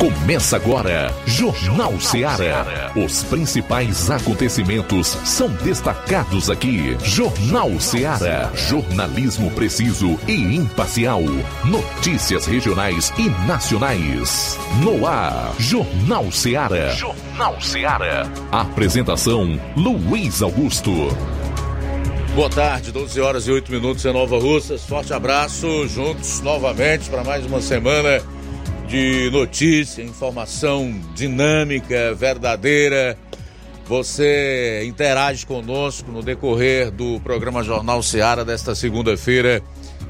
Começa agora, Jornal Ceará. Os principais acontecimentos são destacados aqui. Jornal Ceará. Jornalismo preciso e imparcial. Notícias regionais e nacionais. No ar, Jornal Ceará. Jornal Ceará. Apresentação: Luiz Augusto. Boa tarde, 12 horas e 8 minutos em Nova Russas. Forte abraço, juntos novamente para mais uma semana de notícia, informação dinâmica, verdadeira. Você interage conosco no decorrer do programa Jornal Seara desta segunda-feira,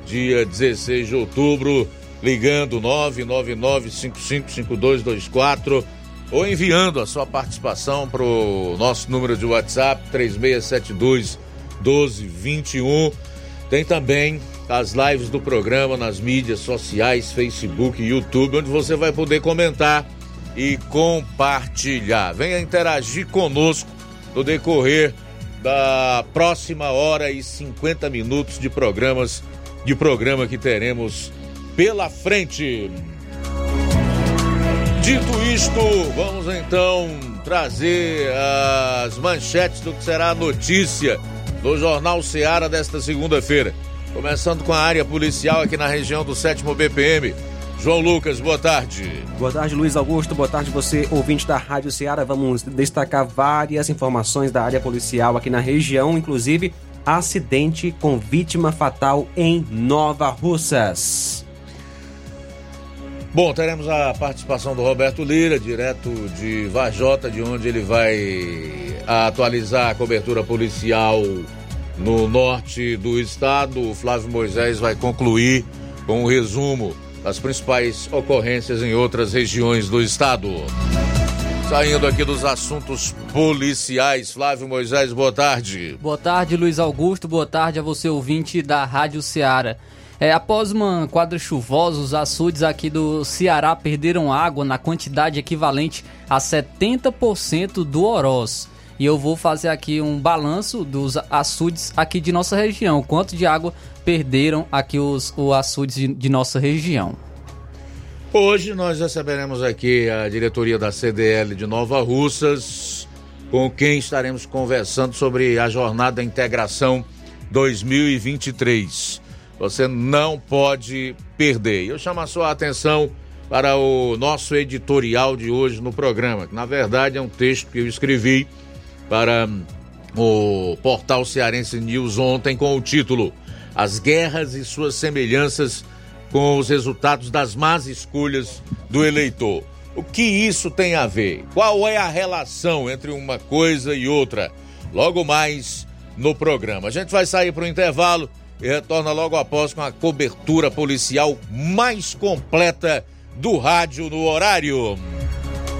dia 16 de outubro, ligando 999555224 ou enviando a sua participação para o nosso número de WhatsApp 3672 1221. Tem também as lives do programa nas mídias sociais, Facebook e YouTube, onde você vai poder comentar e compartilhar. Venha interagir conosco no decorrer da próxima hora e 50 minutos de programas de programa que teremos pela frente. Dito isto, vamos então trazer as manchetes do que será a notícia do Jornal Seara desta segunda-feira. Começando com a área policial aqui na região do 7 BPM. João Lucas, boa tarde. Boa tarde, Luiz Augusto. Boa tarde, você, ouvinte da Rádio Ceará. Vamos destacar várias informações da área policial aqui na região, inclusive acidente com vítima fatal em Nova Russas. Bom, teremos a participação do Roberto Lira, direto de Vajota, de onde ele vai atualizar a cobertura policial no norte do estado. O Flávio Moisés vai concluir com um resumo das principais ocorrências em outras regiões do estado. Saindo aqui dos assuntos policiais, Flávio Moisés, boa tarde. Boa tarde, Luiz Augusto. Boa tarde a você, ouvinte da Rádio Ceará. É, após uma quadra chuvosa, os açudes aqui do Ceará perderam água na quantidade equivalente a 70% do Oroz e eu vou fazer aqui um balanço dos açudes aqui de nossa região. Quanto de água perderam aqui os, os açudes de, de nossa região. Hoje nós receberemos aqui a diretoria da CDL de Nova Russas, com quem estaremos conversando sobre a jornada da integração 2023. Você não pode perder. Eu chamo a sua atenção para o nosso editorial de hoje no programa, que na verdade é um texto que eu escrevi para o portal Cearense News ontem com o título As Guerras e Suas Semelhanças com os Resultados das Más Escolhas do Eleitor. O que isso tem a ver? Qual é a relação entre uma coisa e outra? Logo mais no programa. A gente vai sair para o intervalo e retorna logo após com a cobertura policial mais completa do rádio no horário.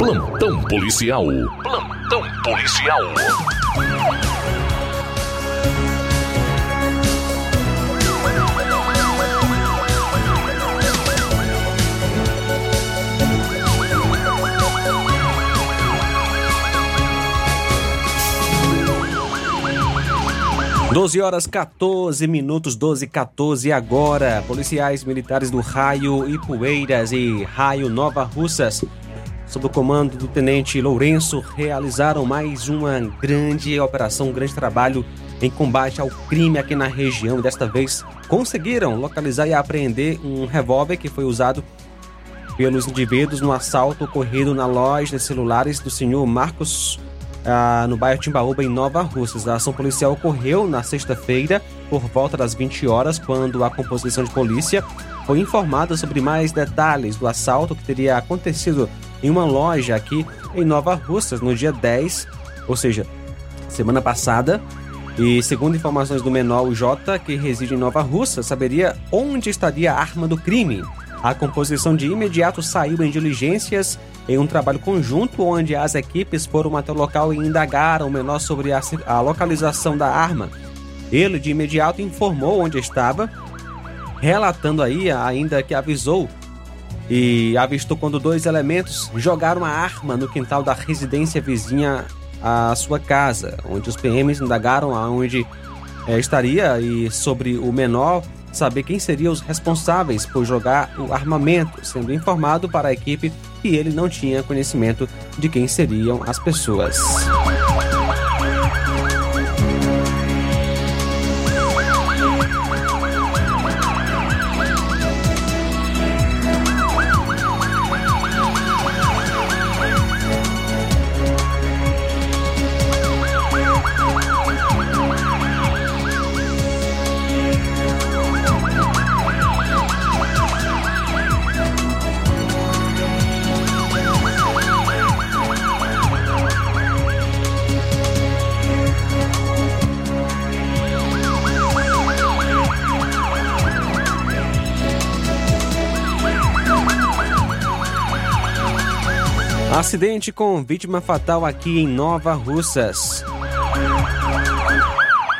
Plantão policial. Plantão policial. Doze horas 14 minutos, 12 14 agora. Policiais militares do Raio Ipueiras e Raio Nova Russas sob o comando do tenente Lourenço, realizaram mais uma grande operação, um grande trabalho em combate ao crime aqui na região. Desta vez conseguiram localizar e apreender um revólver que foi usado pelos indivíduos no assalto ocorrido na loja de celulares do senhor Marcos ah, no bairro Timbaúba, em Nova Russas. A ação policial ocorreu na sexta-feira, por volta das 20 horas, quando a composição de polícia foi informada sobre mais detalhes do assalto que teria acontecido em uma loja aqui em Nova Russas no dia 10, ou seja, semana passada. E segundo informações do menor o J, que reside em Nova Russa, saberia onde estaria a arma do crime. A composição de imediato saiu em diligências em um trabalho conjunto onde as equipes foram até o local e indagaram o menor sobre a, a localização da arma. Ele de imediato informou onde estava, relatando aí ainda que avisou e avistou quando dois elementos jogaram a arma no quintal da residência vizinha à sua casa, onde os PMs indagaram aonde é, estaria e sobre o menor saber quem seriam os responsáveis por jogar o armamento, sendo informado para a equipe que ele não tinha conhecimento de quem seriam as pessoas. Acidente com vítima fatal aqui em Nova Russas.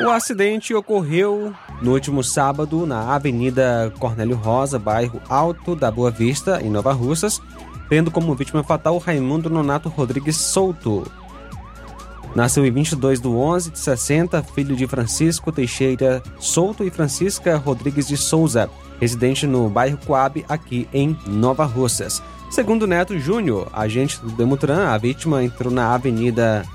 O acidente ocorreu no último sábado na Avenida Cornélio Rosa, bairro Alto da Boa Vista, em Nova Russas, tendo como vítima fatal Raimundo Nonato Rodrigues Souto. Nasceu em 22 de 11 de 60, filho de Francisco Teixeira Souto e Francisca Rodrigues de Souza, residente no bairro Coab, aqui em Nova Russas. Segundo Neto Júnior, agente do Demutran, a vítima entrou na avenida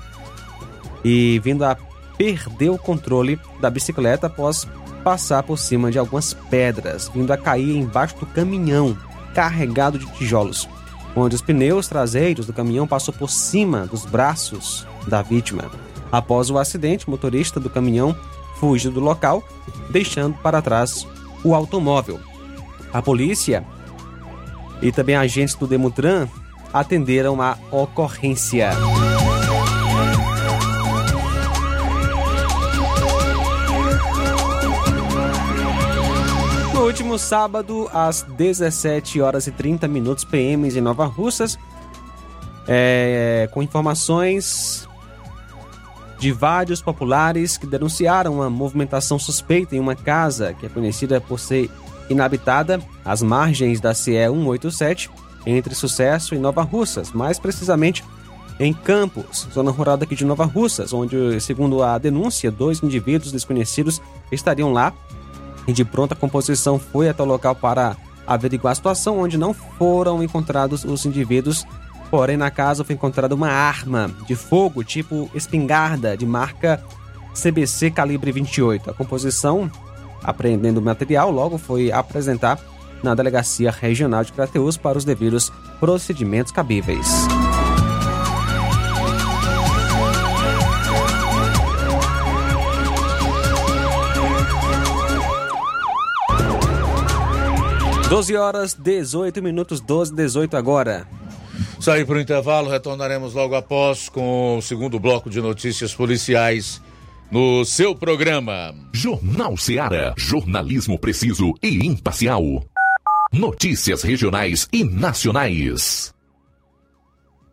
e vindo a perder o controle da bicicleta após passar por cima de algumas pedras, vindo a cair embaixo do caminhão carregado de tijolos, onde os pneus traseiros do caminhão passou por cima dos braços da vítima. Após o acidente, o motorista do caminhão fugiu do local, deixando para trás o automóvel. A polícia e também agentes do Demutran atenderam a ocorrência. No último sábado, às 17 horas e 30 minutos PMs em Nova Russas, é, com informações de vários populares que denunciaram uma movimentação suspeita em uma casa que é conhecida por ser inabitada às margens da CE 187, entre Sucesso e Nova Russas, mais precisamente em Campos, zona rural daqui de Nova Russas, onde, segundo a denúncia, dois indivíduos desconhecidos estariam lá e de pronta composição foi até o local para averiguar a situação, onde não foram encontrados os indivíduos. Porém, na casa foi encontrada uma arma de fogo tipo espingarda de marca CBC calibre 28. A composição, apreendendo o material, logo foi apresentar na Delegacia Regional de Crateus para os devidos procedimentos cabíveis. Doze horas, 18 minutos, 12, 18 agora. Sair para o intervalo, retornaremos logo após com o segundo bloco de notícias policiais no seu programa. Jornal Seara. Jornalismo preciso e imparcial. Notícias regionais e nacionais.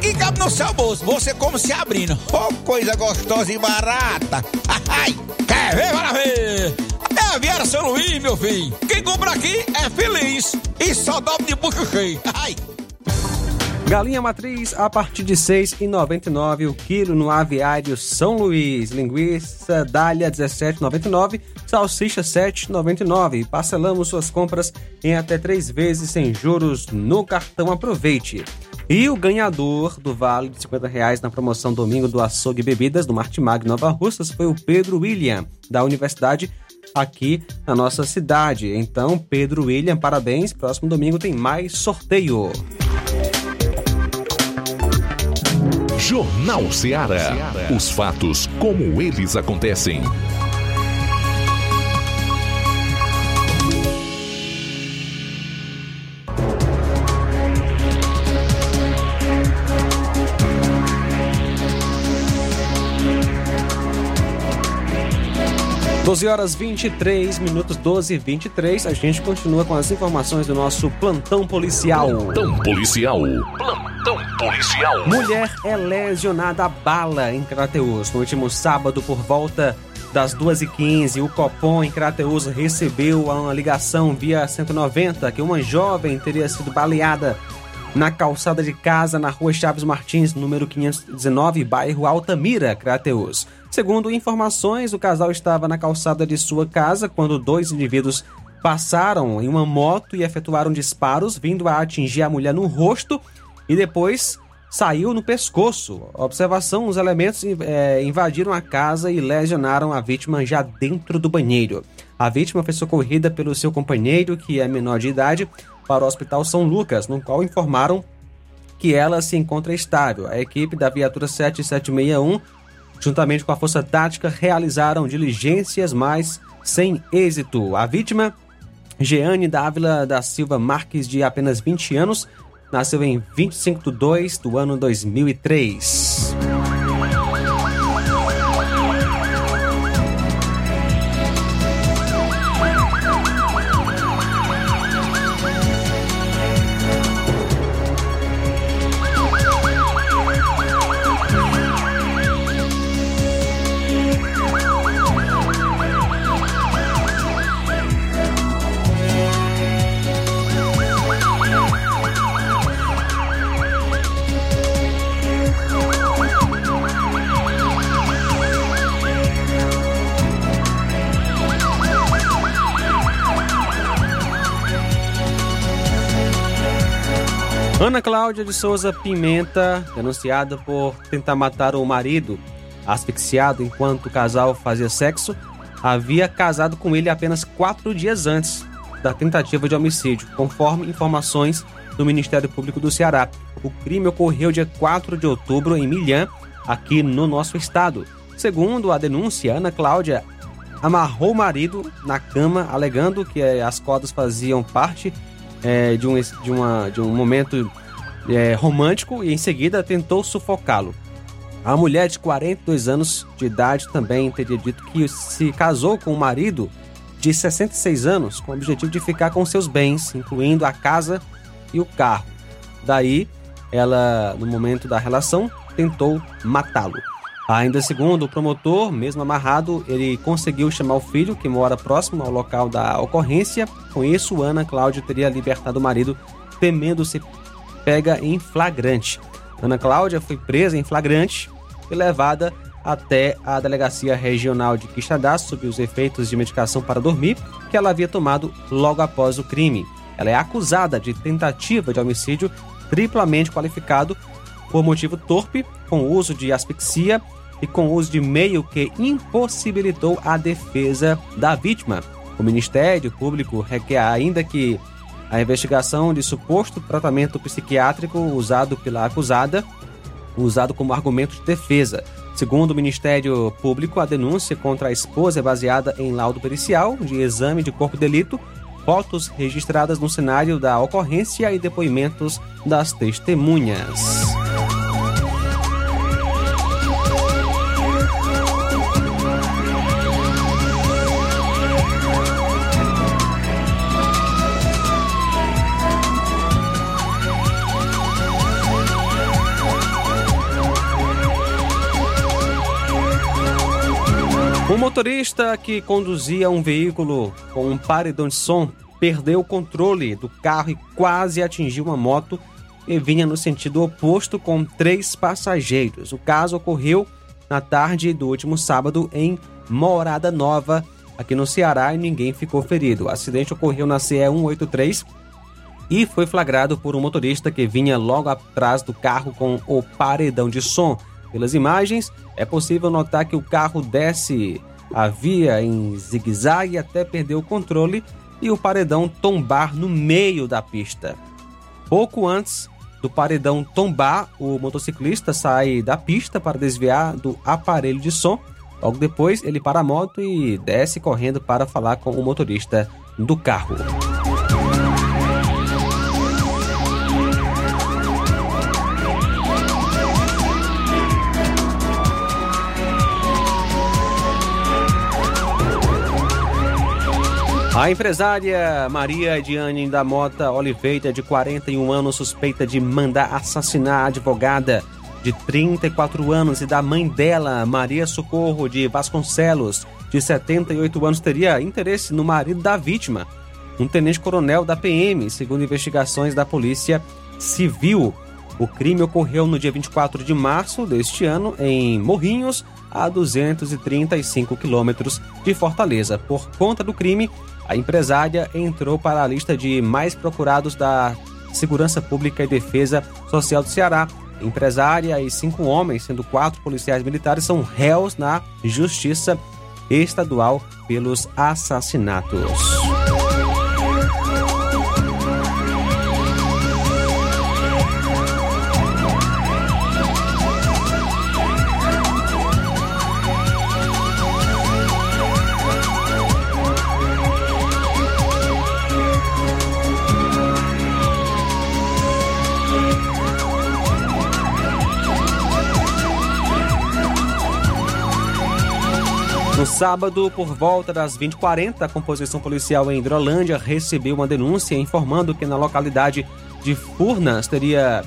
que cabe no seu bolso. Você como se abrindo. Oh, coisa gostosa e barata. Ai, quer ver? Bora ver. É Viera São Luís, meu filho. Quem compra aqui é feliz. E só dobra de bucho cheio. Ai. Galinha matriz a partir de R$ 6,99 o quilo no aviário São Luís. Linguiça dália R$ 17,99, salsicha R$ 7,99. Parcelamos suas compras em até três vezes sem juros no cartão. Aproveite. E o ganhador do vale de 50 reais na promoção domingo do Açougue Bebidas do Martimag Nova Russas foi o Pedro William, da Universidade aqui na nossa cidade. Então, Pedro William, parabéns. Próximo domingo tem mais sorteio. Jornal Ceará. Os fatos como eles acontecem. Doze horas 23 minutos, 12 e 23. A gente continua com as informações do nosso plantão policial. Plantão policial. Plantão policial. Mulher é lesionada a bala em Crateus. No último sábado, por volta das 2h15, o Copom em Crateus recebeu uma ligação via 190 que uma jovem teria sido baleada na calçada de casa na rua Chaves Martins, número 519, bairro Altamira, Crateus. Segundo informações, o casal estava na calçada de sua casa quando dois indivíduos passaram em uma moto e efetuaram disparos, vindo a atingir a mulher no rosto e depois saiu no pescoço. Observação: os elementos é, invadiram a casa e lesionaram a vítima já dentro do banheiro. A vítima foi socorrida pelo seu companheiro, que é menor de idade, para o Hospital São Lucas, no qual informaram que ela se encontra estável. A equipe da viatura 7761, juntamente com a Força Tática, realizaram diligências, mas sem êxito. A vítima, Jeane Dávila da Silva Marques, de apenas 20 anos, nasceu em 25 de 2 do ano 2003. Ana Cláudia de Souza Pimenta, denunciada por tentar matar o marido asfixiado enquanto o casal fazia sexo, havia casado com ele apenas quatro dias antes da tentativa de homicídio, conforme informações do Ministério Público do Ceará. O crime ocorreu dia 4 de outubro em Milhã, aqui no nosso estado. Segundo a denúncia, Ana Cláudia amarrou o marido na cama, alegando que as cordas faziam parte é, de, um, de, uma, de um momento é, romântico e em seguida tentou sufocá-lo. A mulher de 42 anos de idade também teria dito que se casou com o marido de 66 anos com o objetivo de ficar com seus bens, incluindo a casa e o carro. Daí, ela, no momento da relação, tentou matá-lo. Ainda segundo o promotor, mesmo amarrado, ele conseguiu chamar o filho, que mora próximo ao local da ocorrência. Com isso, Ana Cláudia teria libertado o marido, temendo ser pega em flagrante. Ana Cláudia foi presa em flagrante e levada até a delegacia regional de Quixadá sob os efeitos de medicação para dormir que ela havia tomado logo após o crime. Ela é acusada de tentativa de homicídio triplamente qualificado por motivo torpe, com uso de asfixia e com uso de meio que impossibilitou a defesa da vítima. O Ministério Público requer ainda que a investigação de suposto tratamento psiquiátrico usado pela acusada, usado como argumento de defesa. Segundo o Ministério Público, a denúncia contra a esposa é baseada em laudo pericial de exame de corpo de delito, fotos registradas no cenário da ocorrência e depoimentos das testemunhas. Motorista que conduzia um veículo com um paredão de som perdeu o controle do carro e quase atingiu uma moto que vinha no sentido oposto com três passageiros. O caso ocorreu na tarde do último sábado em Morada Nova, aqui no Ceará, e ninguém ficou ferido. O acidente ocorreu na CE 183 e foi flagrado por um motorista que vinha logo atrás do carro com o paredão de som. Pelas imagens, é possível notar que o carro desce a via em zigue-zague até perder o controle e o paredão tombar no meio da pista. Pouco antes do paredão tombar, o motociclista sai da pista para desviar do aparelho de som. Logo depois, ele para a moto e desce correndo para falar com o motorista do carro. A empresária Maria Ediane da Mota Oliveira, de 41 anos, suspeita de mandar assassinar a advogada de 34 anos e da mãe dela, Maria Socorro de Vasconcelos, de 78 anos, teria interesse no marido da vítima, um tenente-coronel da PM, segundo investigações da Polícia Civil. O crime ocorreu no dia 24 de março deste ano em Morrinhos, a 235 quilômetros de Fortaleza. Por conta do crime, a empresária entrou para a lista de mais procurados da Segurança Pública e Defesa Social do Ceará. Empresária e cinco homens, sendo quatro policiais militares, são réus na Justiça Estadual pelos assassinatos. No sábado, por volta das 20h40, a composição policial em Hidrolândia recebeu uma denúncia informando que na localidade de Furnas teria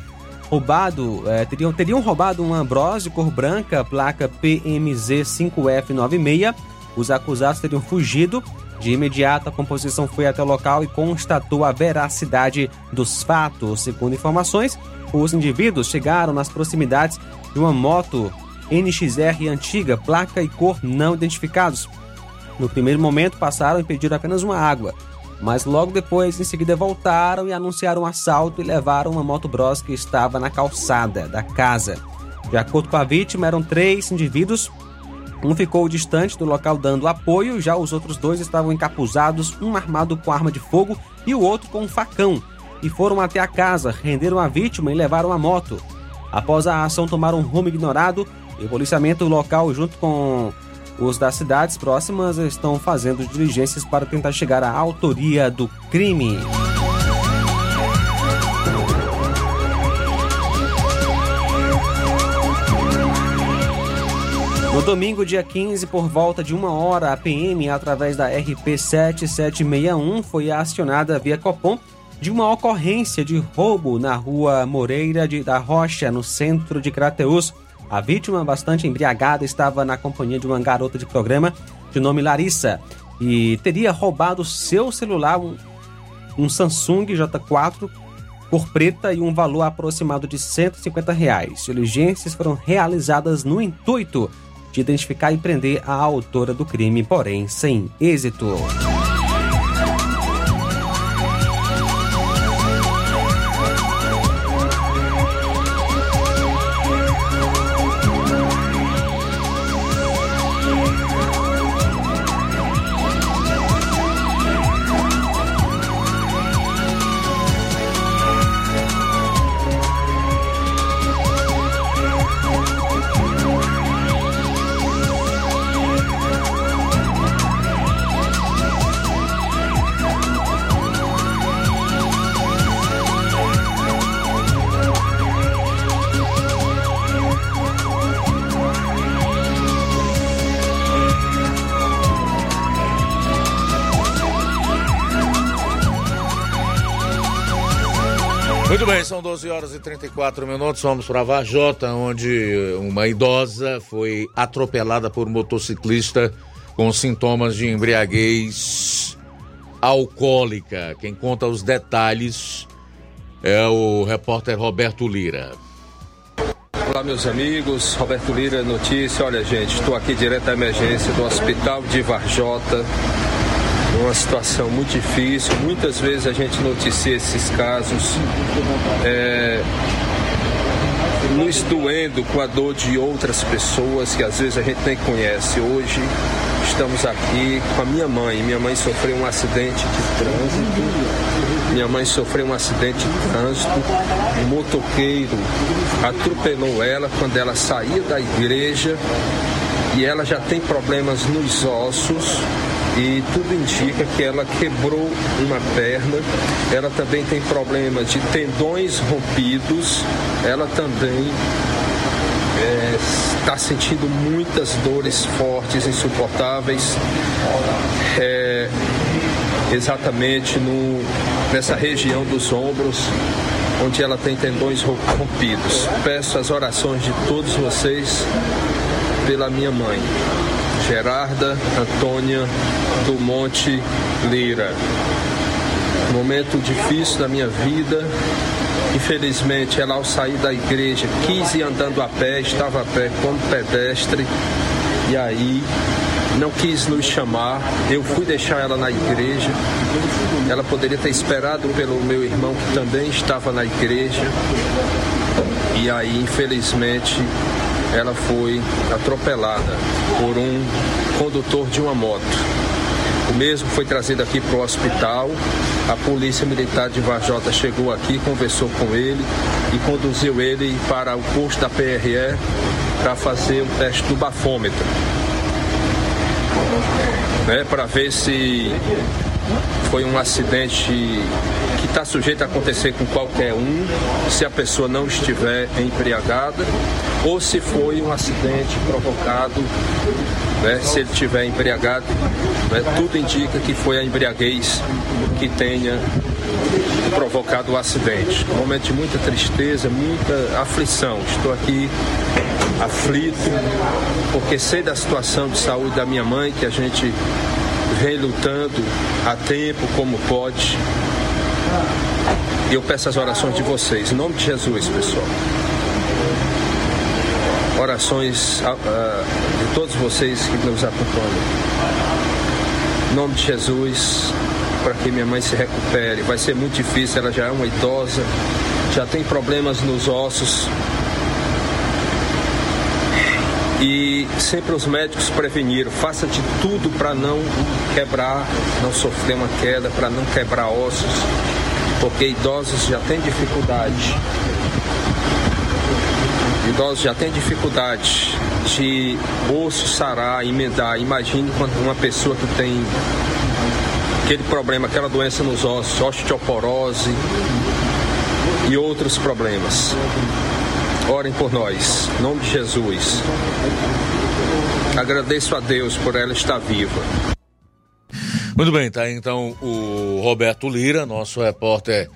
roubado, eh, teriam, teriam roubado uma Ambrose cor branca, placa PMZ5F96. Os acusados teriam fugido. De imediato, a composição foi até o local e constatou a veracidade dos fatos. Segundo informações, os indivíduos chegaram nas proximidades de uma moto NXR antiga, placa e cor não identificados. No primeiro momento passaram e pediram apenas uma água, mas logo depois, em seguida, voltaram e anunciaram um assalto e levaram uma moto Bros que estava na calçada da casa. De acordo com a vítima, eram três indivíduos. Um ficou distante do local dando apoio, já os outros dois estavam encapuzados, um armado com arma de fogo e o outro com um facão, e foram até a casa, renderam a vítima e levaram a moto. Após a ação, tomaram um rumo ignorado e o policiamento local, junto com os das cidades próximas, estão fazendo diligências para tentar chegar à autoria do crime. No domingo, dia 15, por volta de uma hora, a PM, através da RP 7761, foi acionada via Copom de uma ocorrência de roubo na rua Moreira de, da Rocha, no centro de Crateus. A vítima, bastante embriagada, estava na companhia de uma garota de programa de nome Larissa e teria roubado seu celular, um, um Samsung J4 cor preta e um valor aproximado de 150 reais. Diligências foram realizadas no intuito de identificar e prender a autora do crime, porém sem êxito. 34 minutos. Vamos para Vajota, onde uma idosa foi atropelada por um motociclista com sintomas de embriaguez alcoólica. Quem conta os detalhes é o repórter Roberto Lira. Olá, meus amigos. Roberto Lira, notícia. Olha, gente, estou aqui direto da emergência do Hospital de Varjota uma situação muito difícil. Muitas vezes a gente noticia esses casos. É, nos doendo com a dor de outras pessoas que às vezes a gente nem conhece. Hoje estamos aqui com a minha mãe. Minha mãe sofreu um acidente de trânsito. Minha mãe sofreu um acidente de trânsito. Um motoqueiro atropelou ela quando ela saía da igreja e ela já tem problemas nos ossos e tudo indica que ela quebrou uma perna. Ela também tem problemas de tendões rompidos. Ela também está é, sentindo muitas dores fortes, insuportáveis, é, exatamente no, nessa região dos ombros, onde ela tem tendões rompidos. Peço as orações de todos vocês pela minha mãe. Gerarda Antônia do Monte Lira. Momento difícil da minha vida. Infelizmente, ela ao sair da igreja quis ir andando a pé, estava a pé como pedestre. E aí não quis nos chamar. Eu fui deixar ela na igreja. Ela poderia ter esperado pelo meu irmão que também estava na igreja. E aí, infelizmente, ela foi atropelada por um condutor de uma moto. O mesmo foi trazido aqui para o hospital. A polícia militar de Varjota chegou aqui, conversou com ele e conduziu ele para o posto da PRE para fazer o teste do bafômetro. Né, para ver se foi um acidente que está sujeito a acontecer com qualquer um, se a pessoa não estiver embriagada, ou se foi um acidente provocado, né, se ele estiver embriagado. Né, tudo indica que foi a embriaguez que tenha provocado o acidente. Um momento de muita tristeza, muita aflição. Estou aqui aflito, porque sei da situação de saúde da minha mãe, que a gente vem lutando a tempo como pode. E eu peço as orações de vocês, em nome de Jesus, pessoal. Orações uh, de todos vocês que nos acompanham. Em nome de Jesus, para que minha mãe se recupere. Vai ser muito difícil, ela já é uma idosa, já tem problemas nos ossos, e sempre os médicos preveniram, faça de tudo para não quebrar, não sofrer uma queda, para não quebrar ossos, porque idosos já têm dificuldade. Idosos já têm dificuldade de osso sarar, emendar. Imagine quando uma pessoa que tem aquele problema, aquela doença nos ossos, osteoporose e outros problemas. Orem por nós, em nome de Jesus. Agradeço a Deus por ela estar viva. Muito bem, tá então o Roberto Lira, nosso repórter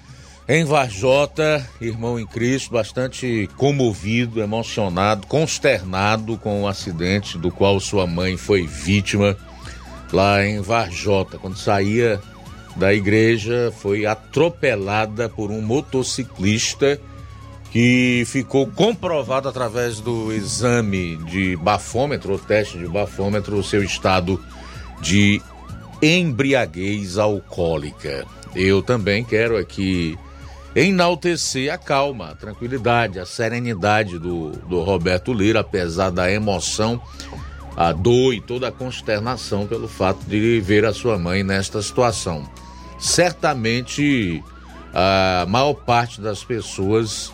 em Varjota, irmão em Cristo, bastante comovido, emocionado, consternado com o acidente do qual sua mãe foi vítima lá em Varjota, quando saía da igreja, foi atropelada por um motociclista que ficou comprovado através do exame de bafômetro, o teste de bafômetro, o seu estado de embriaguez alcoólica. Eu também quero aqui enaltecer a calma, a tranquilidade, a serenidade do, do Roberto Lira, apesar da emoção, a dor e toda a consternação pelo fato de ver a sua mãe nesta situação. Certamente a maior parte das pessoas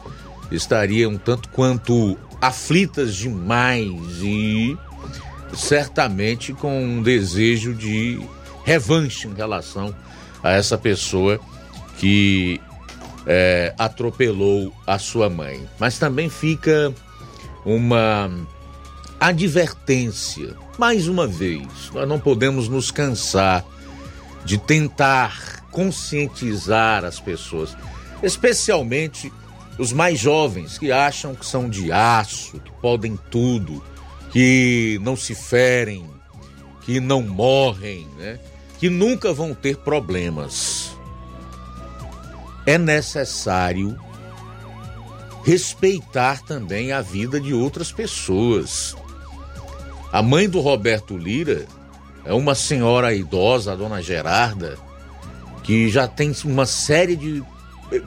estariam um tanto quanto aflitas demais e certamente com um desejo de revanche em relação a essa pessoa que é, atropelou a sua mãe. Mas também fica uma advertência, mais uma vez, nós não podemos nos cansar de tentar conscientizar as pessoas, especialmente os mais jovens que acham que são de aço, que podem tudo, que não se ferem, que não morrem, né? que nunca vão ter problemas. É necessário respeitar também a vida de outras pessoas. A mãe do Roberto Lira é uma senhora idosa, a dona Gerarda, que já tem uma série de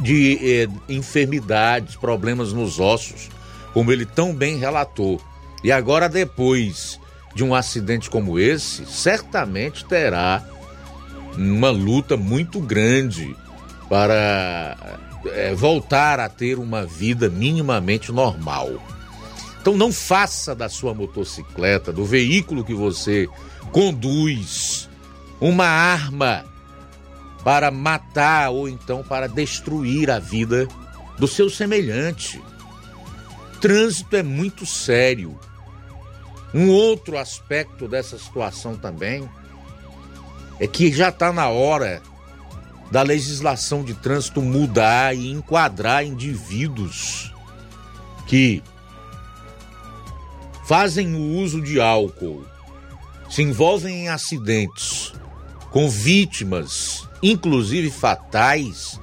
de eh, enfermidades, problemas nos ossos, como ele tão bem relatou. E agora, depois de um acidente como esse, certamente terá uma luta muito grande para é, voltar a ter uma vida minimamente normal. Então não faça da sua motocicleta, do veículo que você conduz, uma arma para matar ou então para destruir a vida do seu semelhante. Trânsito é muito sério. Um outro aspecto dessa situação também é que já está na hora da legislação de trânsito mudar e enquadrar indivíduos que fazem o uso de álcool, se envolvem em acidentes com vítimas, inclusive fatais,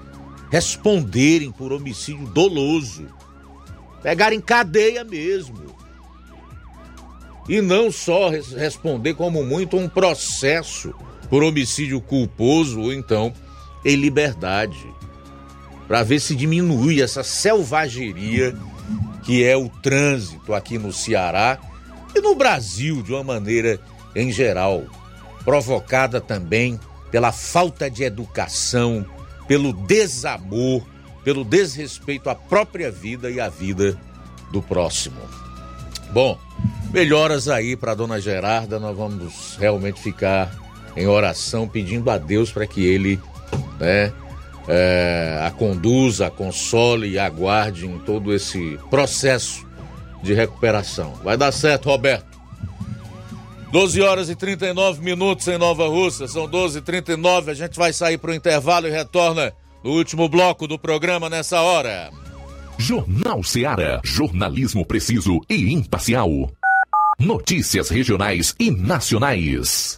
responderem por homicídio doloso, pegarem cadeia mesmo. E não só responder como muito um processo por homicídio culposo ou então em liberdade, para ver se diminui essa selvageria que é o trânsito aqui no Ceará e no Brasil de uma maneira em geral, provocada também pela falta de educação, pelo desamor, pelo desrespeito à própria vida e à vida do próximo. Bom, melhoras aí para dona Gerarda, nós vamos realmente ficar em oração pedindo a Deus para que ele né, é, a conduza, a console e aguarde em todo esse processo de recuperação. Vai dar certo, Roberto. 12 horas e 39 minutos em Nova Rússia, são 12 e 39 A gente vai sair para o intervalo e retorna no último bloco do programa nessa hora. Jornal Seara. Jornalismo preciso e imparcial. Notícias regionais e nacionais.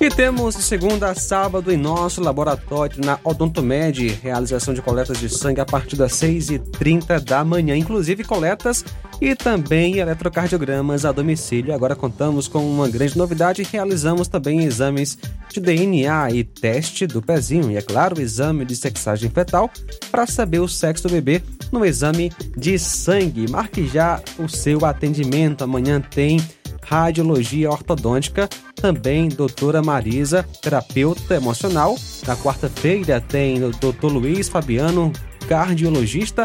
E temos de segunda a sábado em nosso laboratório na Odontomed, realização de coletas de sangue a partir das 6h30 da manhã, inclusive coletas e também eletrocardiogramas a domicílio. Agora contamos com uma grande novidade, realizamos também exames de DNA e teste do pezinho e, é claro, o exame de sexagem fetal para saber o sexo do bebê no exame de sangue. Marque já o seu atendimento. Amanhã tem radiologia ortodôntica, também doutora Marisa, terapeuta emocional. Na quarta-feira tem o doutor Luiz Fabiano, cardiologista,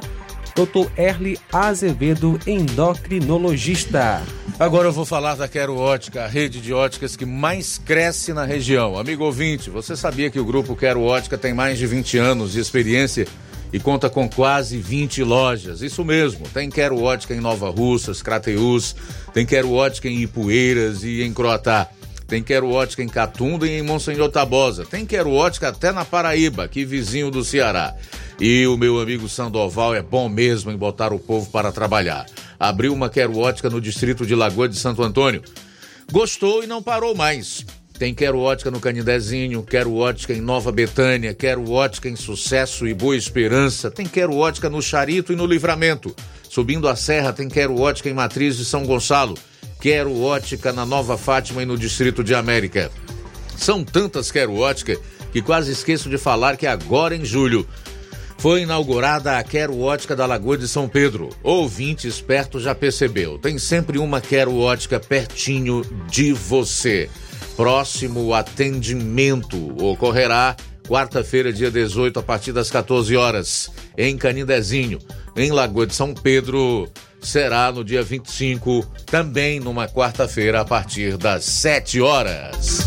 doutor Erli Azevedo, endocrinologista. Agora eu vou falar da Quero Ótica, a rede de óticas que mais cresce na região. Amigo ouvinte, você sabia que o grupo Quero Ótica tem mais de 20 anos de experiência e conta com quase 20 lojas. Isso mesmo, tem Quero Ótica em Nova Russas, Crateus, tem Quero Ótica em Ipueiras e em Croatá. Tem Quero Ótica em Catunda e em Monsenhor Tabosa. Tem Quero Ótica até na Paraíba, aqui vizinho do Ceará. E o meu amigo Sandoval é bom mesmo em botar o povo para trabalhar. Abriu uma Quero Ótica no distrito de Lagoa de Santo Antônio. Gostou e não parou mais. Tem Quero Ótica no Canidezinho, Quero Ótica em Nova Betânia, Quero Ótica em Sucesso e Boa Esperança, tem Quero Ótica no Charito e no Livramento. Subindo a serra tem Quero Ótica em Matriz de São Gonçalo, Quero Ótica na Nova Fátima e no Distrito de América. São tantas Quero Ótica que quase esqueço de falar que agora em julho foi inaugurada a Quero Ótica da Lagoa de São Pedro. Ouvinte esperto já percebeu, tem sempre uma Quero Ótica pertinho de você. Próximo atendimento ocorrerá quarta-feira, dia 18, a partir das 14 horas, em Canidezinho. Em Lagoa de São Pedro, será no dia 25, também numa quarta-feira, a partir das 7 horas.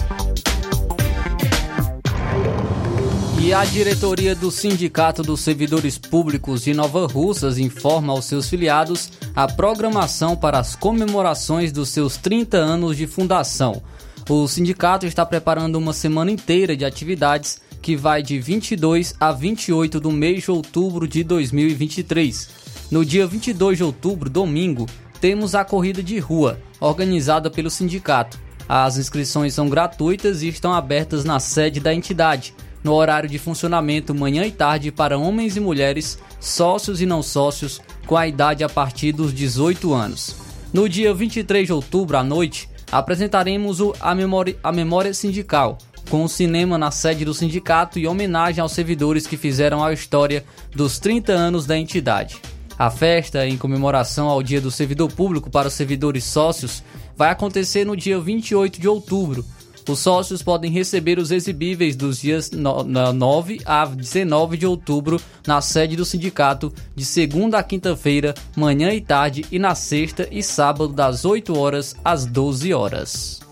E a diretoria do Sindicato dos Servidores Públicos de Nova Russas informa aos seus filiados a programação para as comemorações dos seus 30 anos de fundação. O sindicato está preparando uma semana inteira de atividades que vai de 22 a 28 do mês de outubro de 2023. No dia 22 de outubro, domingo, temos a corrida de rua, organizada pelo sindicato. As inscrições são gratuitas e estão abertas na sede da entidade no horário de funcionamento manhã e tarde para homens e mulheres, sócios e não sócios, com a idade a partir dos 18 anos. No dia 23 de outubro à noite, apresentaremos o a, Memória, a Memória Sindical, com o cinema na sede do sindicato e homenagem aos servidores que fizeram a história dos 30 anos da entidade. A festa, em comemoração ao Dia do Servidor Público para os servidores sócios, vai acontecer no dia 28 de outubro, os sócios podem receber os exibíveis dos dias 9 a 19 de outubro na sede do sindicato, de segunda a quinta-feira, manhã e tarde, e na sexta e sábado, das 8 horas às 12 horas.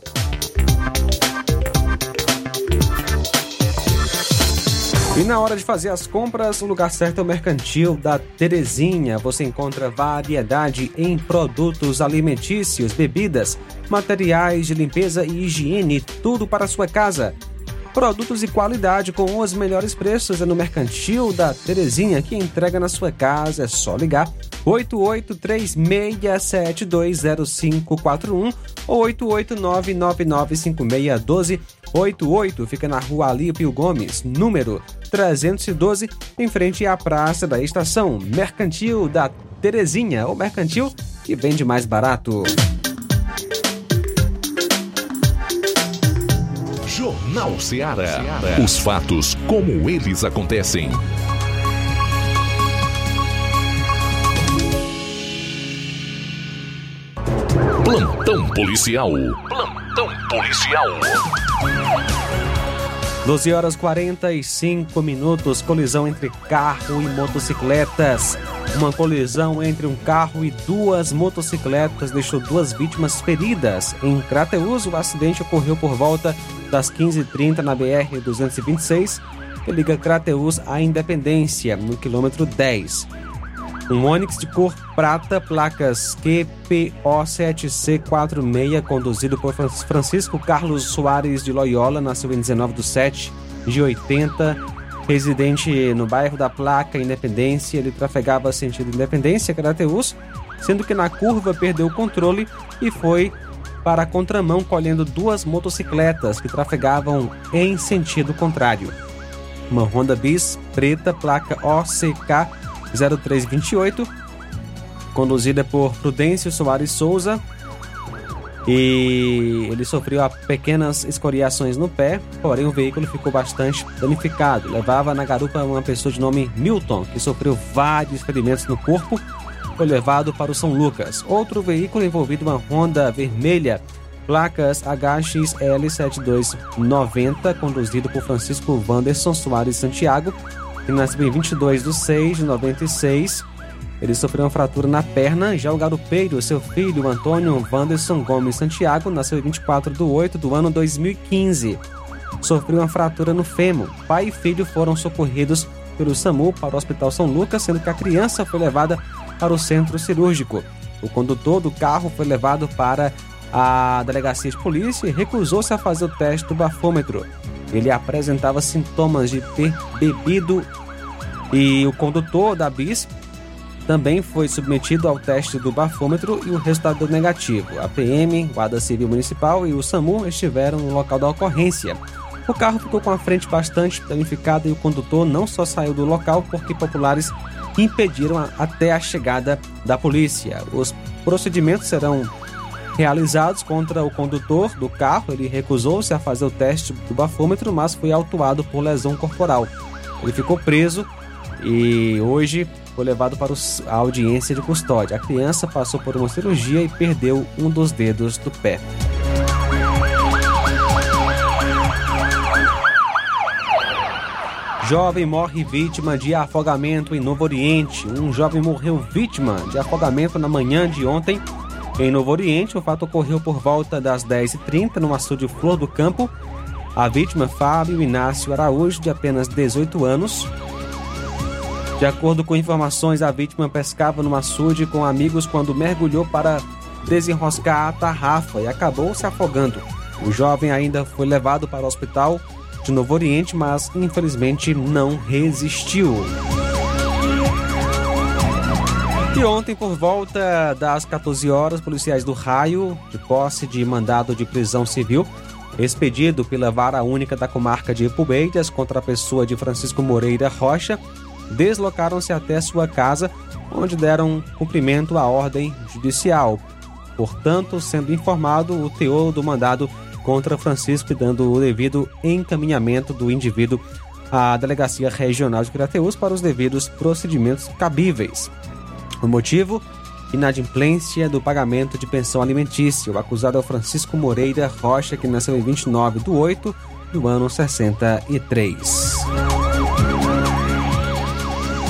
E na hora de fazer as compras, o lugar certo é o Mercantil da Terezinha. Você encontra variedade em produtos alimentícios, bebidas, materiais de limpeza e higiene, tudo para a sua casa. Produtos de qualidade com os melhores preços é no Mercantil da Terezinha, que entrega na sua casa. É só ligar 8836720541 ou 88999561288. Fica na rua Alípio Gomes, número 312, em frente à Praça da Estação. Mercantil da Terezinha, o mercantil que vende mais barato. Jornal Ceará. Os fatos como eles acontecem. Plantão policial. Plantão policial. 12 horas 45 minutos, colisão entre carro e motocicletas. Uma colisão entre um carro e duas motocicletas deixou duas vítimas feridas. Em Crateus, o acidente ocorreu por volta das 15h30 na BR-226, que liga Crateus à Independência, no quilômetro 10. Um Onix de cor prata, placas QPO7C46, conduzido por Francisco Carlos Soares de Loyola, nasceu em 19 de 7 de 80, residente no bairro da Placa Independência. Ele trafegava sentido Independência, Crateus, sendo que na curva perdeu o controle e foi para a contramão colhendo duas motocicletas que trafegavam em sentido contrário. Uma Honda Bis preta, placa OCK 0328, conduzida por Prudêncio Soares Souza. E ele sofreu pequenas escoriações no pé, porém o veículo ficou bastante danificado. Levava na garupa uma pessoa de nome Milton, que sofreu vários ferimentos no corpo, foi levado para o São Lucas. Outro veículo envolvido uma Honda vermelha, placas HXL7290, conduzido por Francisco Wanderson Soares Santiago, que nasceu em 22 de 6 de 96. Ele sofreu uma fratura na perna. Já o garupeiro, seu filho, Antônio Wanderson Gomes Santiago, nasceu em 24 de 8 do ano 2015. Sofreu uma fratura no fêmur. Pai e filho foram socorridos pelo SAMU para o Hospital São Lucas, sendo que a criança foi levada para o centro cirúrgico. O condutor do carro foi levado para a delegacia de polícia e recusou-se a fazer o teste do bafômetro. Ele apresentava sintomas de ter bebido e o condutor da bis também foi submetido ao teste do bafômetro e o resultado deu negativo. A PM, Guarda Civil Municipal e o SAMU estiveram no local da ocorrência. O carro ficou com a frente bastante danificada e o condutor não só saiu do local porque populares impediram a, até a chegada da polícia. Os procedimentos serão realizados contra o condutor do carro. Ele recusou-se a fazer o teste do bafômetro, mas foi autuado por lesão corporal. Ele ficou preso e hoje foi levado para a audiência de custódia. A criança passou por uma cirurgia e perdeu um dos dedos do pé. Jovem morre vítima de afogamento em Novo Oriente. Um jovem morreu vítima de afogamento na manhã de ontem. Em Novo Oriente, o fato ocorreu por volta das 10h30 no açude Flor do Campo. A vítima, Fábio Inácio Araújo, de apenas 18 anos. De acordo com informações, a vítima pescava no açude com amigos quando mergulhou para desenroscar a tarrafa e acabou se afogando. O jovem ainda foi levado para o hospital de Novo Oriente, mas infelizmente não resistiu. E ontem, por volta das 14 horas, policiais do Raio, de posse de mandado de prisão civil, expedido pela Vara Única da Comarca de Pubeiras contra a pessoa de Francisco Moreira Rocha, deslocaram-se até sua casa, onde deram cumprimento à ordem judicial. Portanto, sendo informado o teor do mandado contra Francisco e dando o devido encaminhamento do indivíduo à Delegacia Regional de Crateus para os devidos procedimentos cabíveis. O motivo? Inadimplência do pagamento de pensão alimentícia. O acusado é o Francisco Moreira Rocha, que nasceu em 29 de 8 do ano 63.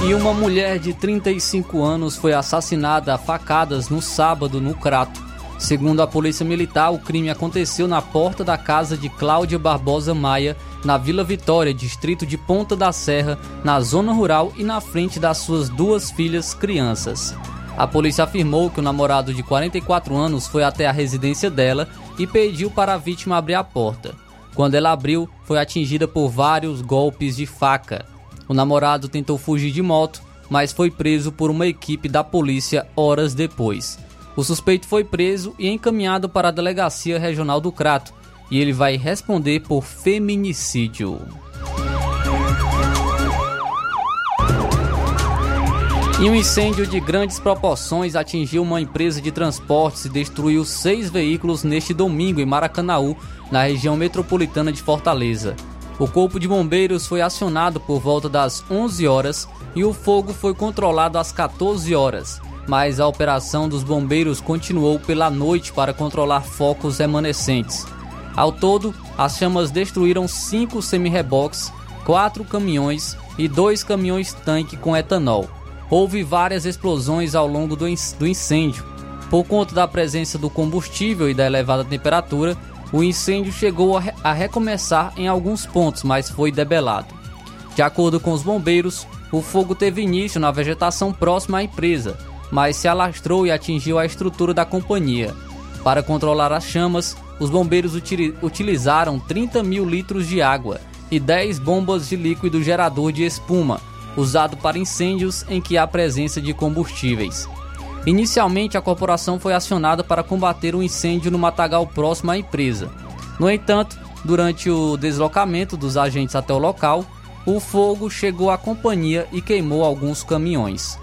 E uma mulher de 35 anos foi assassinada a facadas no sábado no Crato. Segundo a Polícia Militar, o crime aconteceu na porta da casa de Cláudia Barbosa Maia, na Vila Vitória, distrito de Ponta da Serra, na zona rural e na frente das suas duas filhas crianças. A polícia afirmou que o namorado de 44 anos foi até a residência dela e pediu para a vítima abrir a porta. Quando ela abriu, foi atingida por vários golpes de faca. O namorado tentou fugir de moto, mas foi preso por uma equipe da polícia horas depois. O suspeito foi preso e encaminhado para a Delegacia Regional do Crato e ele vai responder por feminicídio. E um incêndio de grandes proporções atingiu uma empresa de transportes e destruiu seis veículos neste domingo em Maracanaú, na região metropolitana de Fortaleza. O corpo de bombeiros foi acionado por volta das 11 horas e o fogo foi controlado às 14 horas mas a operação dos bombeiros continuou pela noite para controlar focos remanescentes. Ao todo, as chamas destruíram cinco semi-reboques, quatro caminhões e dois caminhões-tanque com etanol. Houve várias explosões ao longo do incêndio. Por conta da presença do combustível e da elevada temperatura, o incêndio chegou a recomeçar em alguns pontos, mas foi debelado. De acordo com os bombeiros, o fogo teve início na vegetação próxima à empresa, mas se alastrou e atingiu a estrutura da companhia. Para controlar as chamas, os bombeiros utilizaram 30 mil litros de água e 10 bombas de líquido gerador de espuma, usado para incêndios em que há presença de combustíveis. Inicialmente, a corporação foi acionada para combater um incêndio no matagal próximo à empresa. No entanto, durante o deslocamento dos agentes até o local, o fogo chegou à companhia e queimou alguns caminhões.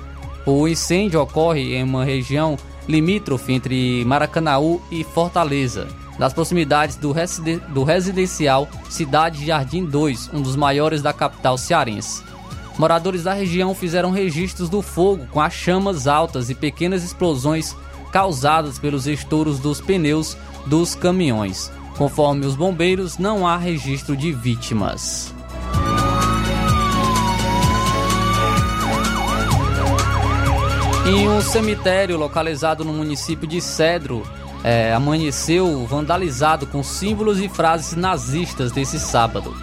O incêndio ocorre em uma região limítrofe entre Maracanaú e Fortaleza, nas proximidades do, residen do residencial Cidade Jardim 2, um dos maiores da capital cearense. Moradores da região fizeram registros do fogo com as chamas altas e pequenas explosões causadas pelos estouros dos pneus dos caminhões. Conforme os bombeiros, não há registro de vítimas. Em um cemitério localizado no município de Cedro, é, amanheceu vandalizado com símbolos e frases nazistas desse sábado.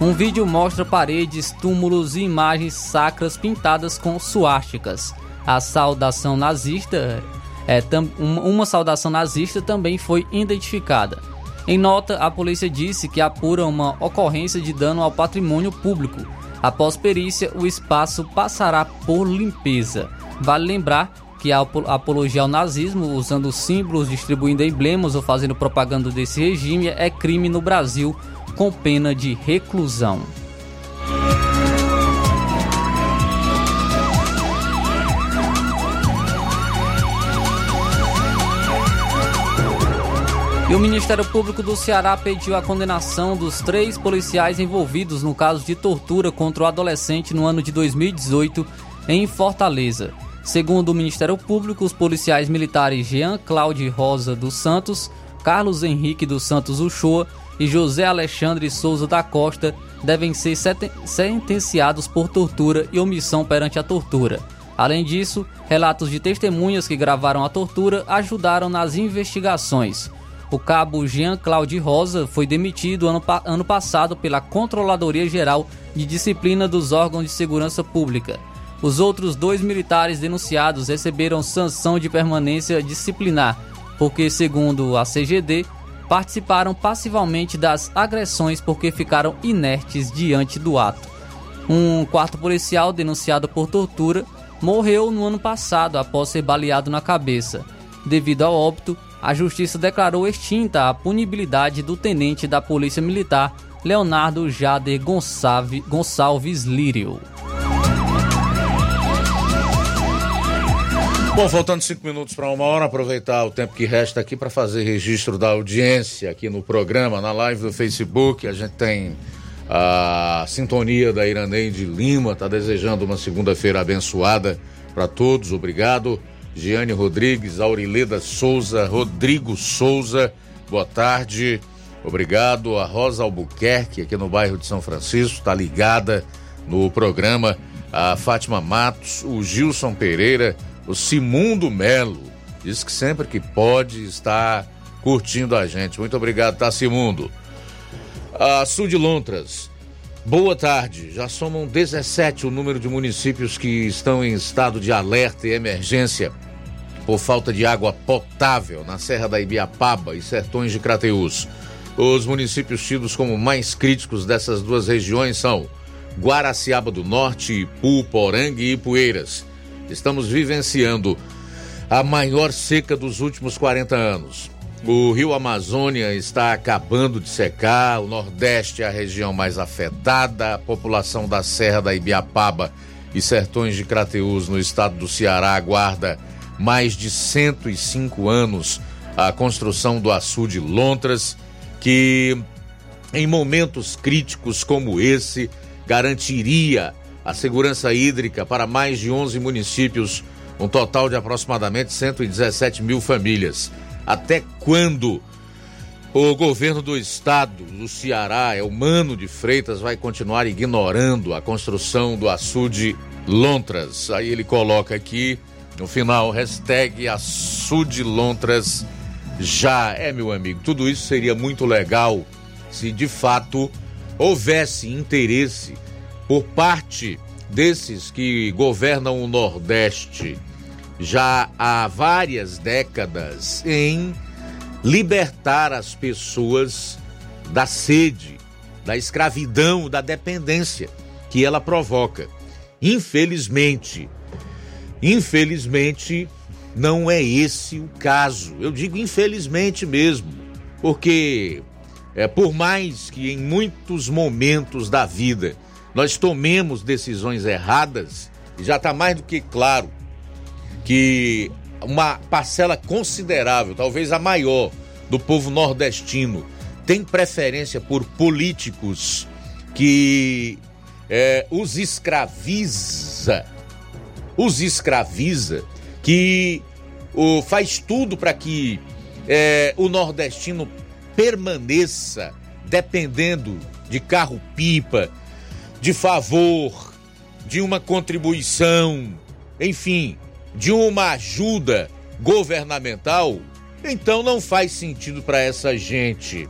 Um vídeo mostra paredes, túmulos e imagens sacras pintadas com suásticas. A saudação nazista, é, uma saudação nazista também foi identificada. Em nota, a polícia disse que apura uma ocorrência de dano ao patrimônio público. Após perícia, o espaço passará por limpeza. Vale lembrar que a apologia ao nazismo, usando símbolos, distribuindo emblemas ou fazendo propaganda desse regime, é crime no Brasil, com pena de reclusão. E o Ministério Público do Ceará pediu a condenação dos três policiais envolvidos no caso de tortura contra o adolescente no ano de 2018 em Fortaleza. Segundo o Ministério Público, os policiais militares Jean Cláudio Rosa dos Santos, Carlos Henrique dos Santos Uchoa e José Alexandre Souza da Costa devem ser sentenciados por tortura e omissão perante a tortura. Além disso, relatos de testemunhas que gravaram a tortura ajudaram nas investigações. O cabo Jean Claude Rosa foi demitido ano, ano passado pela Controladoria Geral de Disciplina dos Órgãos de Segurança Pública. Os outros dois militares denunciados receberam sanção de permanência disciplinar, porque, segundo a CGD, participaram passivamente das agressões porque ficaram inertes diante do ato. Um quarto policial denunciado por tortura morreu no ano passado após ser baleado na cabeça. Devido ao óbito, a justiça declarou extinta a punibilidade do tenente da Polícia Militar Leonardo Jader Gonçalves Lírio. Bom, faltando cinco minutos para uma hora, aproveitar o tempo que resta aqui para fazer registro da audiência aqui no programa, na live do Facebook. A gente tem a sintonia da Iraneide Lima, tá desejando uma segunda-feira abençoada para todos. Obrigado. Giane Rodrigues, Aurileda Souza, Rodrigo Souza, boa tarde. Obrigado. A Rosa Albuquerque, aqui no bairro de São Francisco, está ligada no programa. A Fátima Matos, o Gilson Pereira, o Simundo Melo, diz que sempre que pode está curtindo a gente. Muito obrigado, tá, Simundo? A Sul de Lontras, Boa tarde. Já somam 17 o número de municípios que estão em estado de alerta e emergência por falta de água potável na Serra da Ibiapaba e Sertões de Crateús. Os municípios tidos como mais críticos dessas duas regiões são Guaraciaba do Norte, Ipu, Poranga e Ipueiras. Estamos vivenciando a maior seca dos últimos 40 anos. O rio Amazônia está acabando de secar, o Nordeste é a região mais afetada, a população da Serra da Ibiapaba e Sertões de Crateús, no estado do Ceará, aguarda mais de 105 anos a construção do açude Lontras, que em momentos críticos como esse garantiria a segurança hídrica para mais de 11 municípios, um total de aproximadamente 117 mil famílias. Até quando o governo do estado do Ceará, é o Mano de Freitas, vai continuar ignorando a construção do açude Lontras? Aí ele coloca aqui no final, hashtag açude Lontras já. É, meu amigo, tudo isso seria muito legal se de fato houvesse interesse por parte desses que governam o Nordeste já há várias décadas em libertar as pessoas da sede, da escravidão, da dependência que ela provoca. Infelizmente, infelizmente, não é esse o caso. Eu digo infelizmente mesmo, porque é por mais que em muitos momentos da vida nós tomemos decisões erradas, já está mais do que claro que uma parcela considerável, talvez a maior, do povo nordestino tem preferência por políticos que é, os escraviza, os escraviza, que o, faz tudo para que é, o nordestino permaneça dependendo de carro-pipa, de favor, de uma contribuição, enfim, de uma ajuda governamental, então não faz sentido para essa gente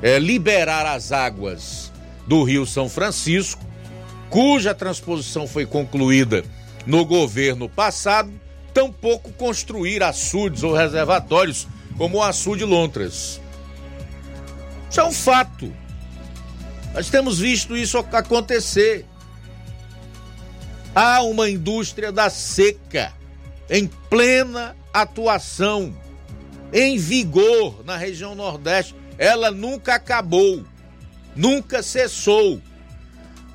é, liberar as águas do Rio São Francisco, cuja transposição foi concluída no governo passado, tampouco construir açudes ou reservatórios como o açude Lontras. Isso é um fato. Nós temos visto isso acontecer. Há uma indústria da seca em plena atuação, em vigor na região Nordeste. Ela nunca acabou, nunca cessou.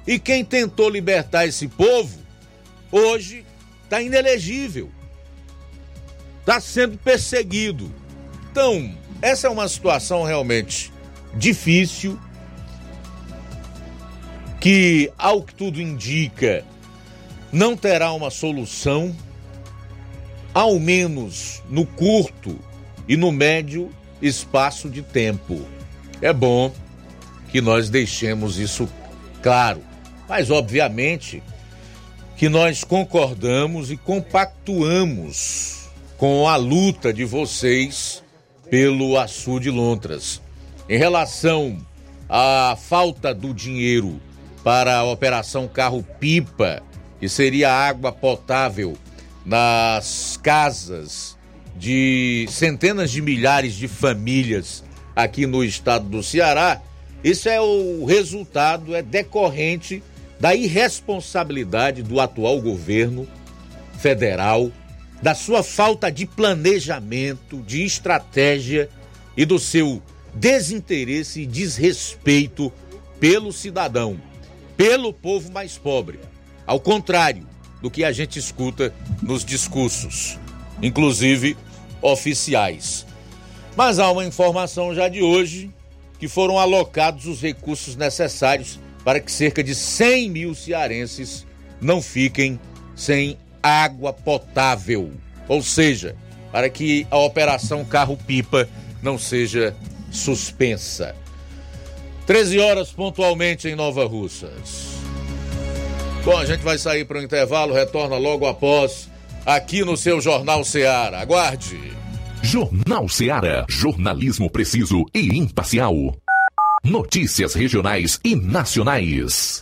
E quem tentou libertar esse povo, hoje está inelegível, está sendo perseguido. Então, essa é uma situação realmente difícil, que, ao que tudo indica, não terá uma solução, ao menos no curto e no médio espaço de tempo. É bom que nós deixemos isso claro, mas obviamente que nós concordamos e compactuamos com a luta de vocês pelo açude Lontras. Em relação à falta do dinheiro para a operação carro-pipa, que seria água potável nas casas de centenas de milhares de famílias aqui no estado do Ceará, isso é o resultado, é decorrente da irresponsabilidade do atual governo federal, da sua falta de planejamento, de estratégia e do seu desinteresse e desrespeito pelo cidadão pelo povo mais pobre. Ao contrário do que a gente escuta nos discursos, inclusive oficiais. Mas há uma informação já de hoje que foram alocados os recursos necessários para que cerca de 100 mil cearenses não fiquem sem água potável. Ou seja, para que a operação carro-pipa não seja suspensa. 13 horas pontualmente em Nova Russas. Bom, a gente vai sair para o intervalo, retorna logo após aqui no seu Jornal Seara. Aguarde. Jornal Seara. Jornalismo preciso e imparcial. Notícias regionais e nacionais.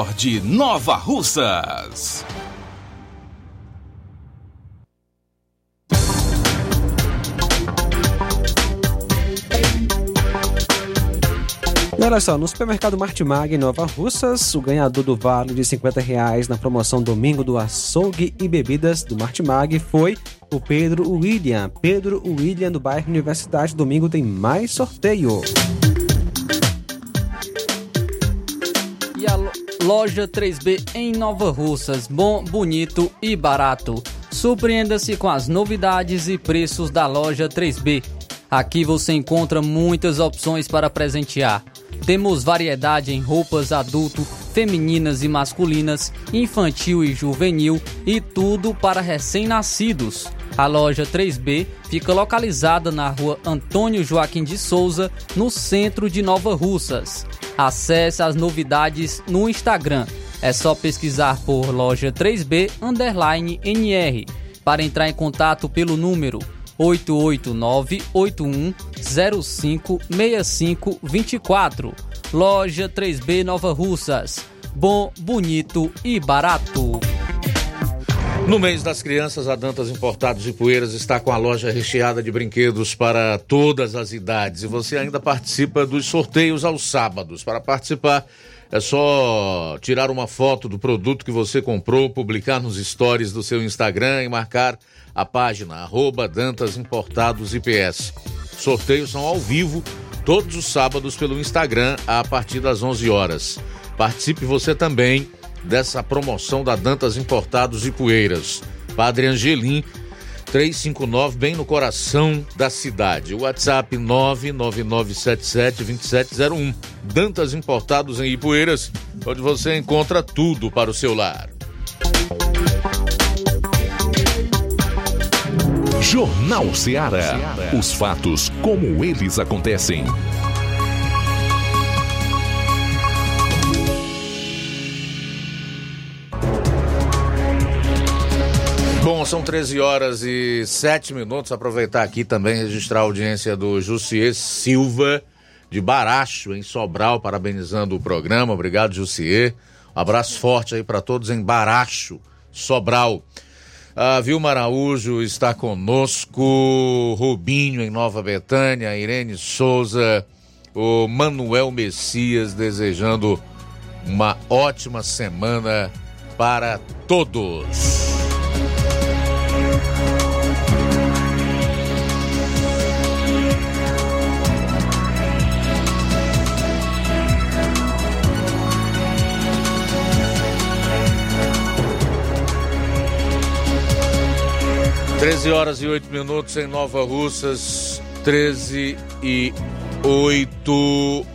Nord de Nova Russas. E olha só, no supermercado Martimag em Nova Russas, o ganhador do vale de 50 reais na promoção Domingo do Açougue e Bebidas do Martimag foi o Pedro William. Pedro William do bairro Universidade. Domingo tem mais sorteio. E a loja 3B em Nova Russas, bom, bonito e barato. Surpreenda-se com as novidades e preços da loja 3B. Aqui você encontra muitas opções para presentear. Temos variedade em roupas adulto, femininas e masculinas, infantil e juvenil e tudo para recém-nascidos. A loja 3B fica localizada na rua Antônio Joaquim de Souza, no centro de Nova Russas. Acesse as novidades no Instagram. É só pesquisar por loja 3B underline NR para entrar em contato pelo número 889-8105-6524. Loja 3B Nova Russas. Bom, bonito e barato. No mês das crianças, a Dantas Importados e Poeiras está com a loja recheada de brinquedos para todas as idades. E você ainda participa dos sorteios aos sábados. Para participar, é só tirar uma foto do produto que você comprou, publicar nos stories do seu Instagram e marcar a página arroba Dantas Importados IPS. Sorteios são ao vivo todos os sábados pelo Instagram a partir das 11 horas. Participe você também dessa promoção da Dantas Importados e Poeiras. Padre Angelim 359, bem no coração da cidade. WhatsApp 999772701. Dantas Importados em Ipueiras, onde você encontra tudo para o seu lar. Jornal Ceará. Os fatos como eles acontecem. Bom, são 13 horas e 7 minutos. Aproveitar aqui também registrar a audiência do Jussier Silva, de Baracho, em Sobral, parabenizando o programa. Obrigado, Jussier. Um abraço forte aí para todos em Baracho, Sobral. A Vilma Araújo está conosco, Rubinho em Nova Betânia, Irene Souza, o Manuel Messias desejando uma ótima semana para todos. 13 horas e 8 minutos em Nova Russas, 13 e 8.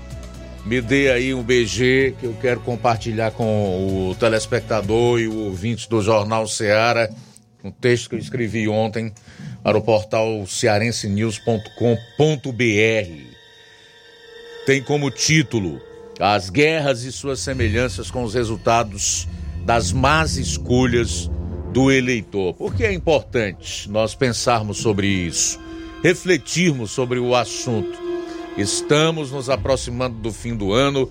Me dê aí um BG que eu quero compartilhar com o telespectador e o ouvinte do Jornal Ceará. Um texto que eu escrevi ontem para o portal cearensenews.com.br. Tem como título As guerras e suas semelhanças com os resultados das más escolhas do eleitor. Por que é importante nós pensarmos sobre isso, refletirmos sobre o assunto? Estamos nos aproximando do fim do ano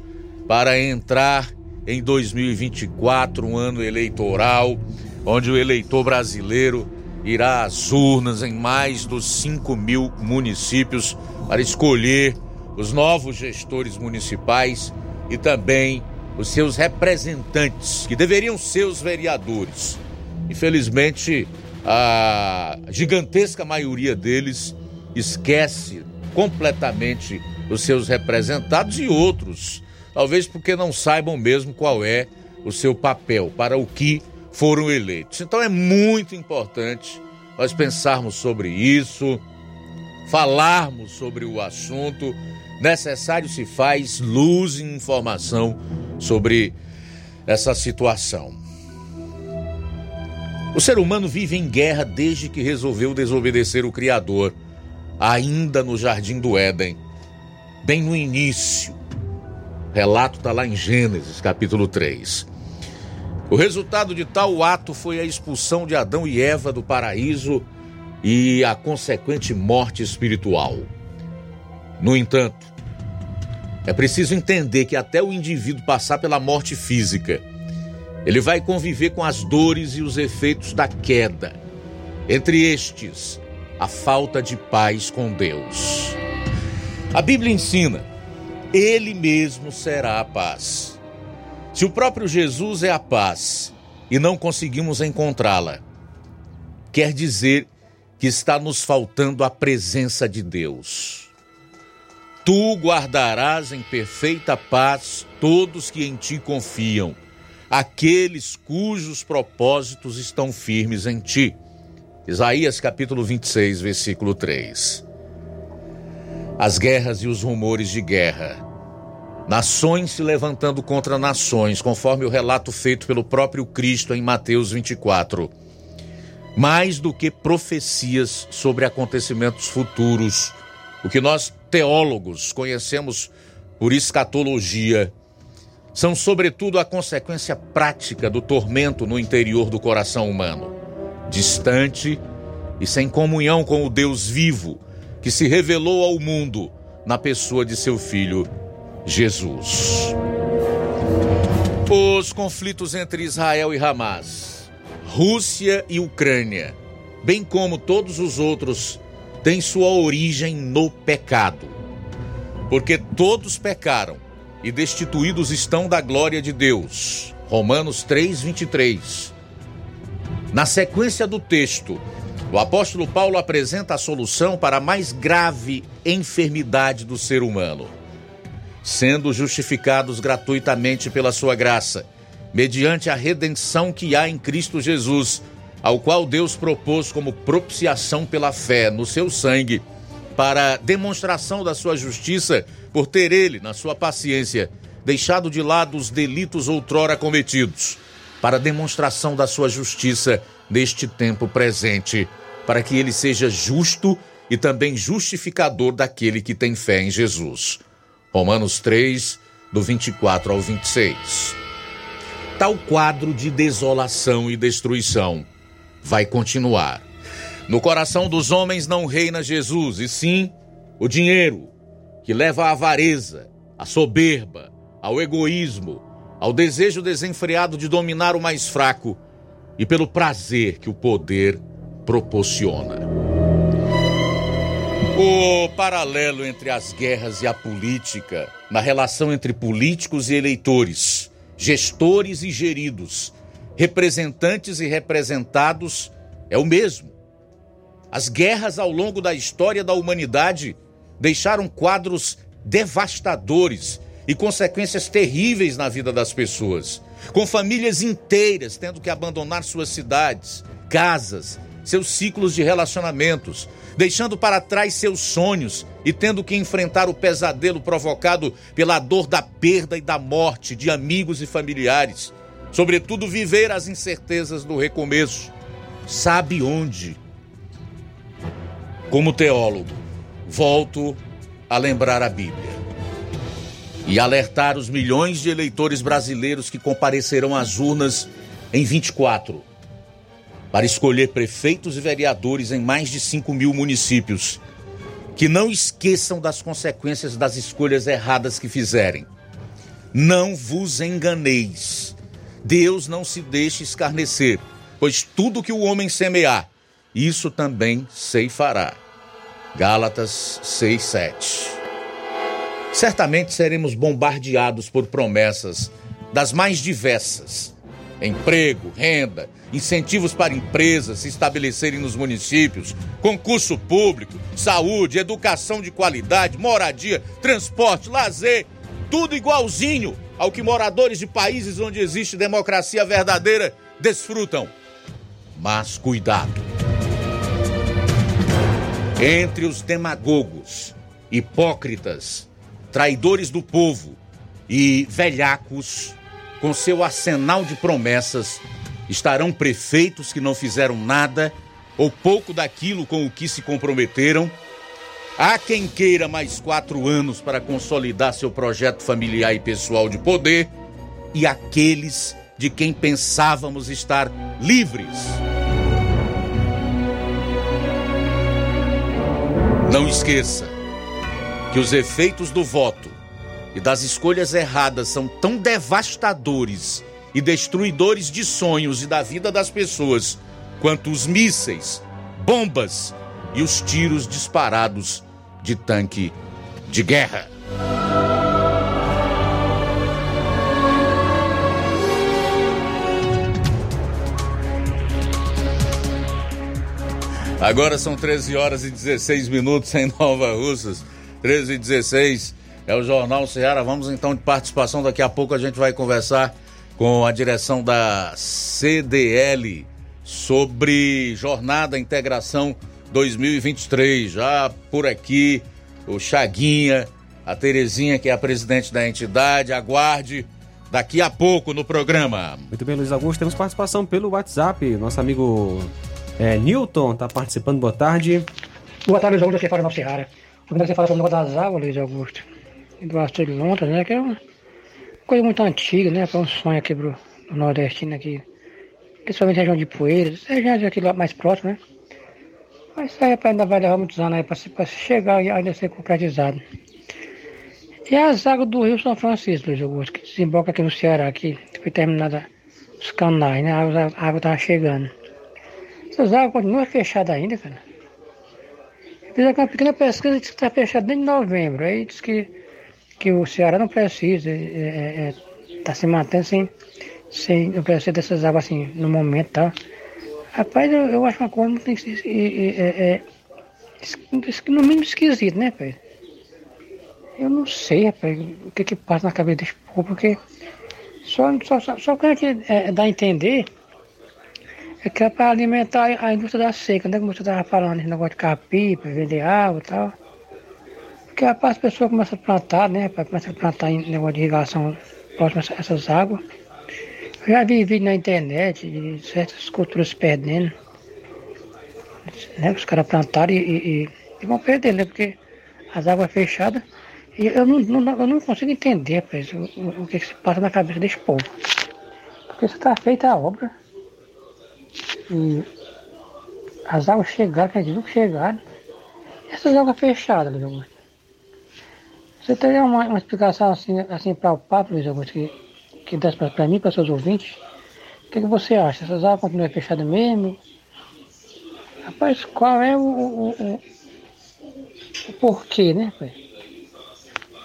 para entrar em 2024, um ano eleitoral, onde o eleitor brasileiro irá às urnas em mais dos 5 mil municípios para escolher os novos gestores municipais e também os seus representantes, que deveriam ser os vereadores. Infelizmente, a gigantesca maioria deles esquece completamente os seus representados e outros, talvez porque não saibam mesmo qual é o seu papel, para o que foram eleitos. Então é muito importante nós pensarmos sobre isso, falarmos sobre o assunto. Necessário se faz luz e informação sobre essa situação. O ser humano vive em guerra desde que resolveu desobedecer o Criador, ainda no jardim do Éden, bem no início. O relato está lá em Gênesis, capítulo 3. O resultado de tal ato foi a expulsão de Adão e Eva do paraíso e a consequente morte espiritual. No entanto, é preciso entender que até o indivíduo passar pela morte física, ele vai conviver com as dores e os efeitos da queda. Entre estes, a falta de paz com Deus. A Bíblia ensina: Ele mesmo será a paz. Se o próprio Jesus é a paz e não conseguimos encontrá-la, quer dizer que está nos faltando a presença de Deus. Tu guardarás em perfeita paz todos que em ti confiam aqueles cujos propósitos estão firmes em ti. Isaías capítulo 26, versículo 3. As guerras e os rumores de guerra. Nações se levantando contra nações, conforme o relato feito pelo próprio Cristo em Mateus 24. Mais do que profecias sobre acontecimentos futuros, o que nós teólogos conhecemos por escatologia são, sobretudo, a consequência prática do tormento no interior do coração humano, distante e sem comunhão com o Deus vivo que se revelou ao mundo na pessoa de seu filho Jesus. Os conflitos entre Israel e Hamas, Rússia e Ucrânia, bem como todos os outros, têm sua origem no pecado. Porque todos pecaram e destituídos estão da glória de Deus. Romanos 3, 23. Na sequência do texto, o apóstolo Paulo apresenta a solução para a mais grave enfermidade do ser humano. Sendo justificados gratuitamente pela sua graça, mediante a redenção que há em Cristo Jesus, ao qual Deus propôs como propiciação pela fé no seu sangue, para demonstração da sua justiça por ter ele, na sua paciência, deixado de lado os delitos outrora cometidos, para demonstração da sua justiça neste tempo presente, para que ele seja justo e também justificador daquele que tem fé em Jesus. Romanos 3, do 24 ao 26. Tal quadro de desolação e destruição vai continuar. No coração dos homens não reina Jesus, e sim o dinheiro, que leva à avareza, à soberba, ao egoísmo, ao desejo desenfreado de dominar o mais fraco e pelo prazer que o poder proporciona. O paralelo entre as guerras e a política, na relação entre políticos e eleitores, gestores e geridos, representantes e representados, é o mesmo. As guerras ao longo da história da humanidade deixaram quadros devastadores e consequências terríveis na vida das pessoas, com famílias inteiras tendo que abandonar suas cidades, casas, seus ciclos de relacionamentos, deixando para trás seus sonhos e tendo que enfrentar o pesadelo provocado pela dor da perda e da morte de amigos e familiares. Sobretudo, viver as incertezas do recomeço. Sabe onde? Como teólogo, volto a lembrar a Bíblia e alertar os milhões de eleitores brasileiros que comparecerão às urnas em 24 para escolher prefeitos e vereadores em mais de 5 mil municípios. Que não esqueçam das consequências das escolhas erradas que fizerem. Não vos enganeis. Deus não se deixe escarnecer, pois tudo que o homem semear, isso também ceifará. Gálatas 6, 7. Certamente seremos bombardeados por promessas das mais diversas: emprego, renda, incentivos para empresas se estabelecerem nos municípios, concurso público, saúde, educação de qualidade, moradia, transporte, lazer, tudo igualzinho ao que moradores de países onde existe democracia verdadeira desfrutam. Mas cuidado. Entre os demagogos, hipócritas, traidores do povo e velhacos, com seu arsenal de promessas, estarão prefeitos que não fizeram nada ou pouco daquilo com o que se comprometeram. Há quem queira mais quatro anos para consolidar seu projeto familiar e pessoal de poder, e aqueles de quem pensávamos estar livres. Não esqueça, que os efeitos do voto e das escolhas erradas são tão devastadores e destruidores de sonhos e da vida das pessoas quanto os mísseis, bombas e os tiros disparados de tanque de guerra. Agora são 13 horas e 16 minutos em Nova Russas. 13 e 16 é o Jornal Ceará. Vamos então de participação. Daqui a pouco a gente vai conversar com a direção da CDL sobre Jornada Integração 2023. Já por aqui, o Chaguinha, a Terezinha, que é a presidente da entidade. Aguarde daqui a pouco no programa. Muito bem, Luiz Augusto. Temos participação pelo WhatsApp. Nosso amigo é, Newton está participando. Boa tarde. Boa tarde, Luiz Augusto, aqui fora do Ceará. Quando você fala sobre o negócio das águas, Luiz Augusto, do Astro né? Que é uma coisa muito antiga, né? Foi um sonho aqui pro, pro nordestino aqui. Principalmente região de Poeiras, região aqui lá mais próximo, né? Mas isso aí ainda vai levar muitos anos aí para chegar e ainda ser concretizado. E as águas do Rio São Francisco, Luiz Augusto, que desemboca aqui no Ceará, que foi terminada os canais, né? A água, a água tava chegando. Essas águas continuam fechadas ainda, cara. Fiz uma pequena pesquisa que está fechado desde novembro. Aí diz que, que o Ceará não precisa, está é, é, tá se mantendo sem, sem não precisa dessas águas assim no momento, tá? Rapaz, eu, eu acho uma coisa muito é, é, no mínimo esquisito, né, pai? Eu não sei, rapaz, o que que passa na cabeça desse povo, porque só, só, só, só que é, dá a entender é que é para alimentar a indústria da seca, né? Como você estava falando, esse negócio de capim, para vender água e tal. Porque as pessoas começam a plantar, né? Começam a plantar em negócio de irrigação próximo a essas águas. Eu já vi vídeo na internet de certas culturas perdendo. Né? Os caras plantaram e, e, e, vão perder, né? Porque as águas fechadas. E eu não, não, eu não consigo entender, pois, o, o, que se passa na cabeça desse povo. Porque isso está feita a obra. E as águas chegaram, quer dizer, não chegaram. Essas águas fechadas, meu Você teria uma, uma explicação assim, assim para o Papo, Luiz Augusto, que, que desse para mim, para seus ouvintes? O que, que você acha? Essas águas continuam fechadas mesmo? Rapaz, qual é o, o, o, o porquê, né?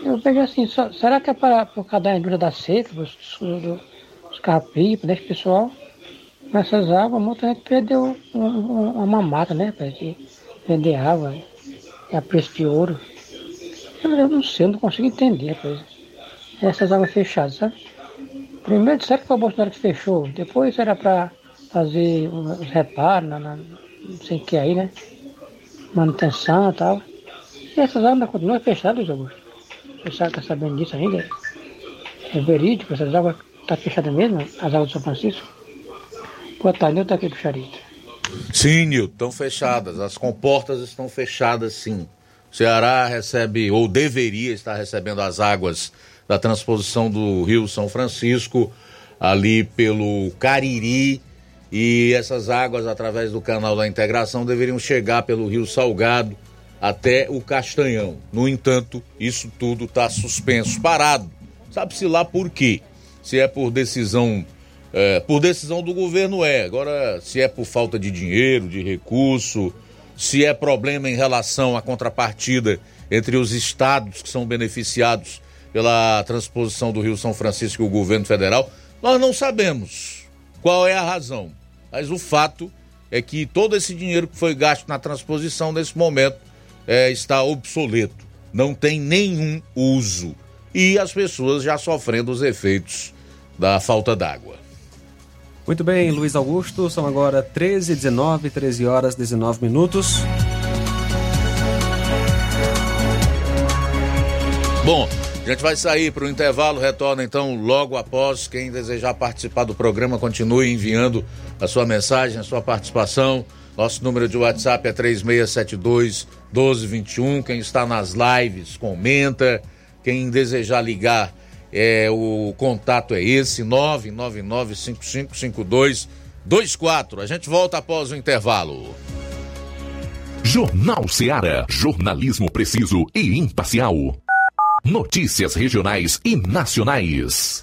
Eu vejo assim, só, será que é para, por causa da indústria da seca, dos, dos, dos carros-pipa, desse pessoal? Nessas águas, muita gente perdeu um, um, uma mamata, né? De vender água é a preço de ouro. Eu, eu não sei, eu não consigo entender, rapaz. Essas águas fechadas, sabe? Primeiro disseram que foi o Bolsonaro que fechou, depois era para fazer os reparos, na, na, não sei o que aí, né? Manutenção e tal. E essas águas continuam fechadas, Augusto. O pessoal está sabendo disso ainda? É verídico, essas águas estão tá fechadas mesmo, as águas de São Francisco? Boa tarde, estou aqui pro Charito. Sim, Nilton, estão fechadas. As comportas estão fechadas, sim. O Ceará recebe, ou deveria estar recebendo as águas da transposição do Rio São Francisco, ali pelo Cariri, e essas águas, através do canal da integração, deveriam chegar pelo Rio Salgado até o Castanhão. No entanto, isso tudo está suspenso, parado. Sabe-se lá por quê? Se é por decisão. É, por decisão do governo é. Agora, se é por falta de dinheiro, de recurso, se é problema em relação à contrapartida entre os estados que são beneficiados pela transposição do Rio São Francisco e o governo federal, nós não sabemos qual é a razão. Mas o fato é que todo esse dinheiro que foi gasto na transposição nesse momento é, está obsoleto, não tem nenhum uso. E as pessoas já sofrendo os efeitos da falta d'água. Muito bem, Luiz Augusto, são agora 13 19 13 horas 19 minutos. Bom, a gente vai sair para o intervalo, retorna então logo após. Quem desejar participar do programa, continue enviando a sua mensagem, a sua participação. Nosso número de WhatsApp é 3672 1221. Quem está nas lives, comenta. Quem desejar ligar, é, o contato é esse: 999555224. A gente volta após o intervalo. Jornal Seara. Jornalismo preciso e imparcial. Notícias regionais e nacionais.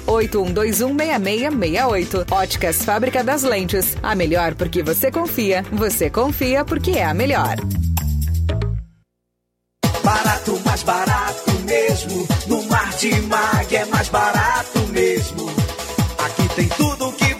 81216668. Óticas Fábrica das Lentes. A melhor porque você confia. Você confia porque é a melhor. Barato, mais barato mesmo. No Martimag é mais barato mesmo. Aqui tem tudo que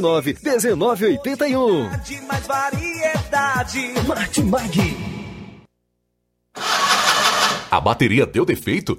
1981. De mais variedade. Martimag. A bateria deu defeito?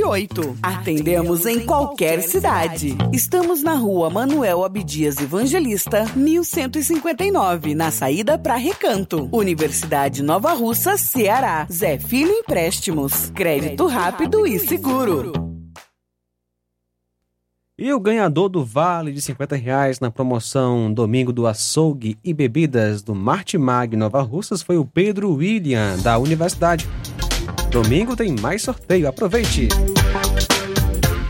981330698. Atendemos em qualquer cidade. Estamos na rua Manuel Abdias Evangelista, 1159, na saída para Recanto. Universidade Nova Russa, Ceará. Zé Filho Empréstimos. Crédito rápido e seguro. E o ganhador do vale de 50 reais na promoção Domingo do Açougue e Bebidas do Martimag Nova Russas foi o Pedro William, da Universidade. Domingo tem mais sorteio, aproveite!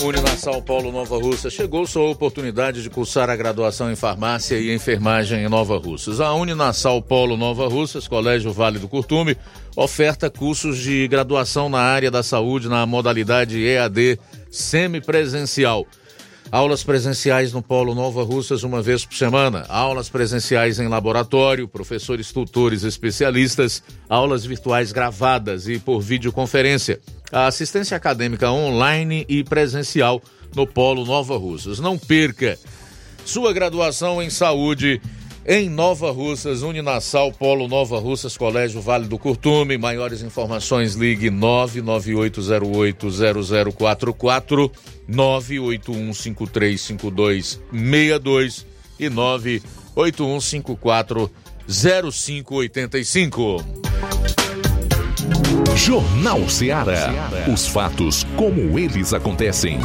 Uninasal Paulo Nova Russa chegou sua oportunidade de cursar a graduação em farmácia e enfermagem em Nova Russas. A Uninasal Polo Nova Russas, Colégio Vale do Curtume, oferta cursos de graduação na área da saúde na modalidade EAD semipresencial. Aulas presenciais no Polo Nova Russas uma vez por semana, aulas presenciais em laboratório, professores tutores especialistas, aulas virtuais gravadas e por videoconferência. A assistência acadêmica online e presencial no Polo Nova Russas. Não perca sua graduação em saúde em Nova Russas, Uninasal, Polo Nova Russas, Colégio Vale do Curtume. Maiores informações, ligue 998080044, 981535262 e 981540585. Jornal Ceará. Os fatos como eles acontecem.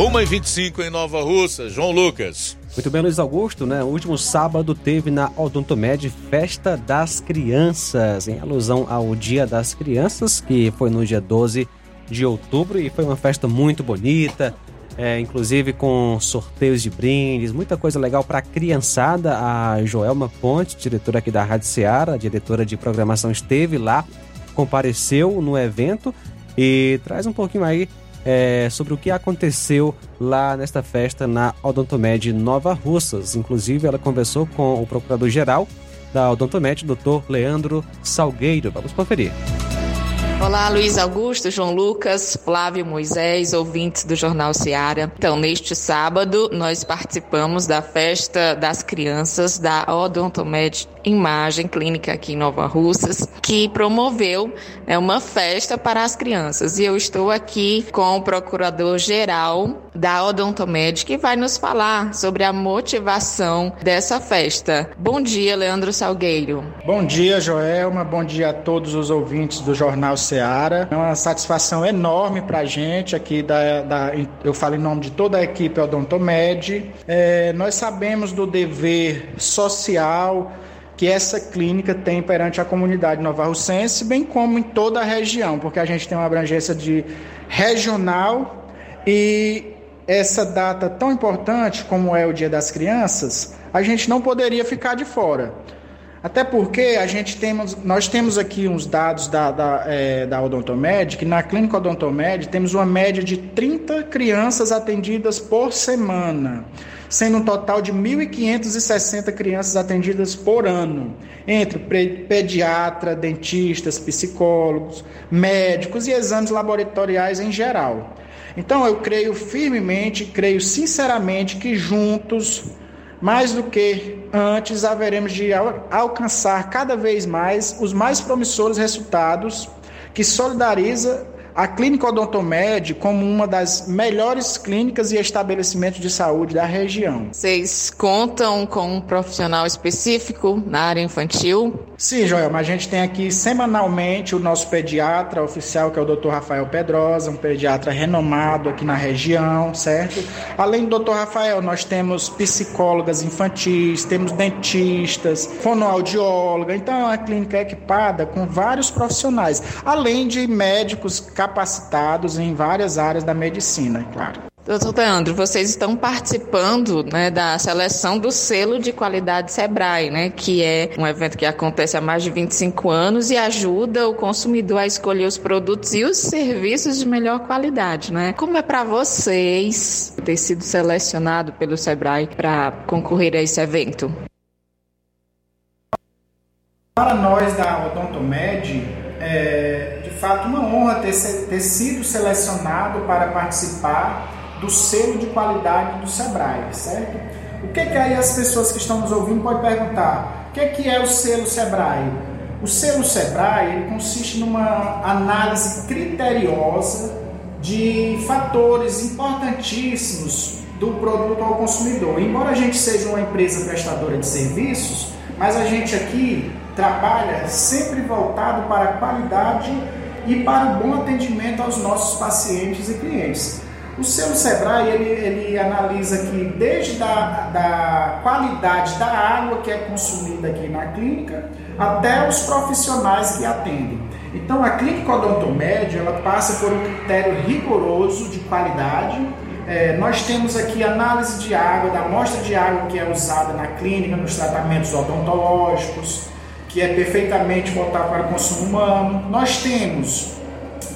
Uma e 25 em Nova Russa, João Lucas. Muito bem, Luiz Augusto, né? O último sábado teve na Odontomed Festa das Crianças, em alusão ao Dia das Crianças, que foi no dia 12 de outubro e foi uma festa muito bonita, é, inclusive com sorteios de brindes, muita coisa legal para a criançada. A Joelma Ponte, diretora aqui da Rádio Ceará, diretora de programação, esteve lá, compareceu no evento e traz um pouquinho aí é, sobre o que aconteceu lá nesta festa na Odontomed Nova Russas. Inclusive, ela conversou com o procurador-geral da Odontomed, Dr. Leandro Salgueiro. Vamos conferir. Olá, Luiz Augusto, João Lucas, Flávio Moisés, ouvintes do Jornal Seara. Então, neste sábado, nós participamos da festa das crianças da Odontomed Imagem Clínica aqui em Nova Russas, que promoveu né, uma festa para as crianças. E eu estou aqui com o procurador-geral da Odontomed, que vai nos falar sobre a motivação dessa festa. Bom dia, Leandro Salgueiro. Bom dia, Joelma. Bom dia a todos os ouvintes do Jornal Seara. É uma satisfação enorme para a gente aqui, da, da, eu falo em nome de toda a equipe Odontomed. É, nós sabemos do dever social que essa clínica tem perante a comunidade nova-russense, bem como em toda a região, porque a gente tem uma abrangência de regional e essa data tão importante como é o Dia das Crianças, a gente não poderia ficar de fora. Até porque a gente temos, nós temos aqui uns dados da, da, é, da Odontomed, que na clínica Odontomed temos uma média de 30 crianças atendidas por semana, sendo um total de 1.560 crianças atendidas por ano, entre pediatra, dentistas, psicólogos, médicos e exames laboratoriais em geral. Então eu creio firmemente, creio sinceramente que juntos mais do que antes, haveremos de alcançar cada vez mais os mais promissores resultados que solidariza a Clínica Odontomed como uma das melhores clínicas e estabelecimentos de saúde da região. Vocês contam com um profissional específico na área infantil? Sim, Joel, mas a gente tem aqui semanalmente o nosso pediatra oficial, que é o Dr. Rafael Pedrosa, um pediatra renomado aqui na região, certo? Além do Dr. Rafael, nós temos psicólogas infantis, temos dentistas, fonoaudióloga, então é uma clínica equipada com vários profissionais, além de médicos capacitados em várias áreas da medicina, é claro. Doutor Leandro, vocês estão participando né, da seleção do selo de qualidade Sebrae, né, que é um evento que acontece há mais de 25 anos e ajuda o consumidor a escolher os produtos e os serviços de melhor qualidade. Né? Como é para vocês ter sido selecionado pelo Sebrae para concorrer a esse evento? Para nós da Odontomed, é fato uma honra ter, ter sido selecionado para participar do selo de qualidade do Sebrae, certo? O que, que aí as pessoas que estão nos ouvindo podem perguntar? O que, que é o selo Sebrae? O selo Sebrae consiste numa análise criteriosa de fatores importantíssimos do produto ao consumidor. Embora a gente seja uma empresa prestadora de serviços, mas a gente aqui trabalha sempre voltado para a qualidade e para o bom atendimento aos nossos pacientes e clientes. O selo Sebrae ele, ele analisa aqui desde a da qualidade da água que é consumida aqui na clínica até os profissionais que atendem. Então a clínica odontomédia ela passa por um critério rigoroso de qualidade. É, nós temos aqui análise de água, da amostra de água que é usada na clínica, nos tratamentos odontológicos, que é perfeitamente voltado para o consumo humano. Nós temos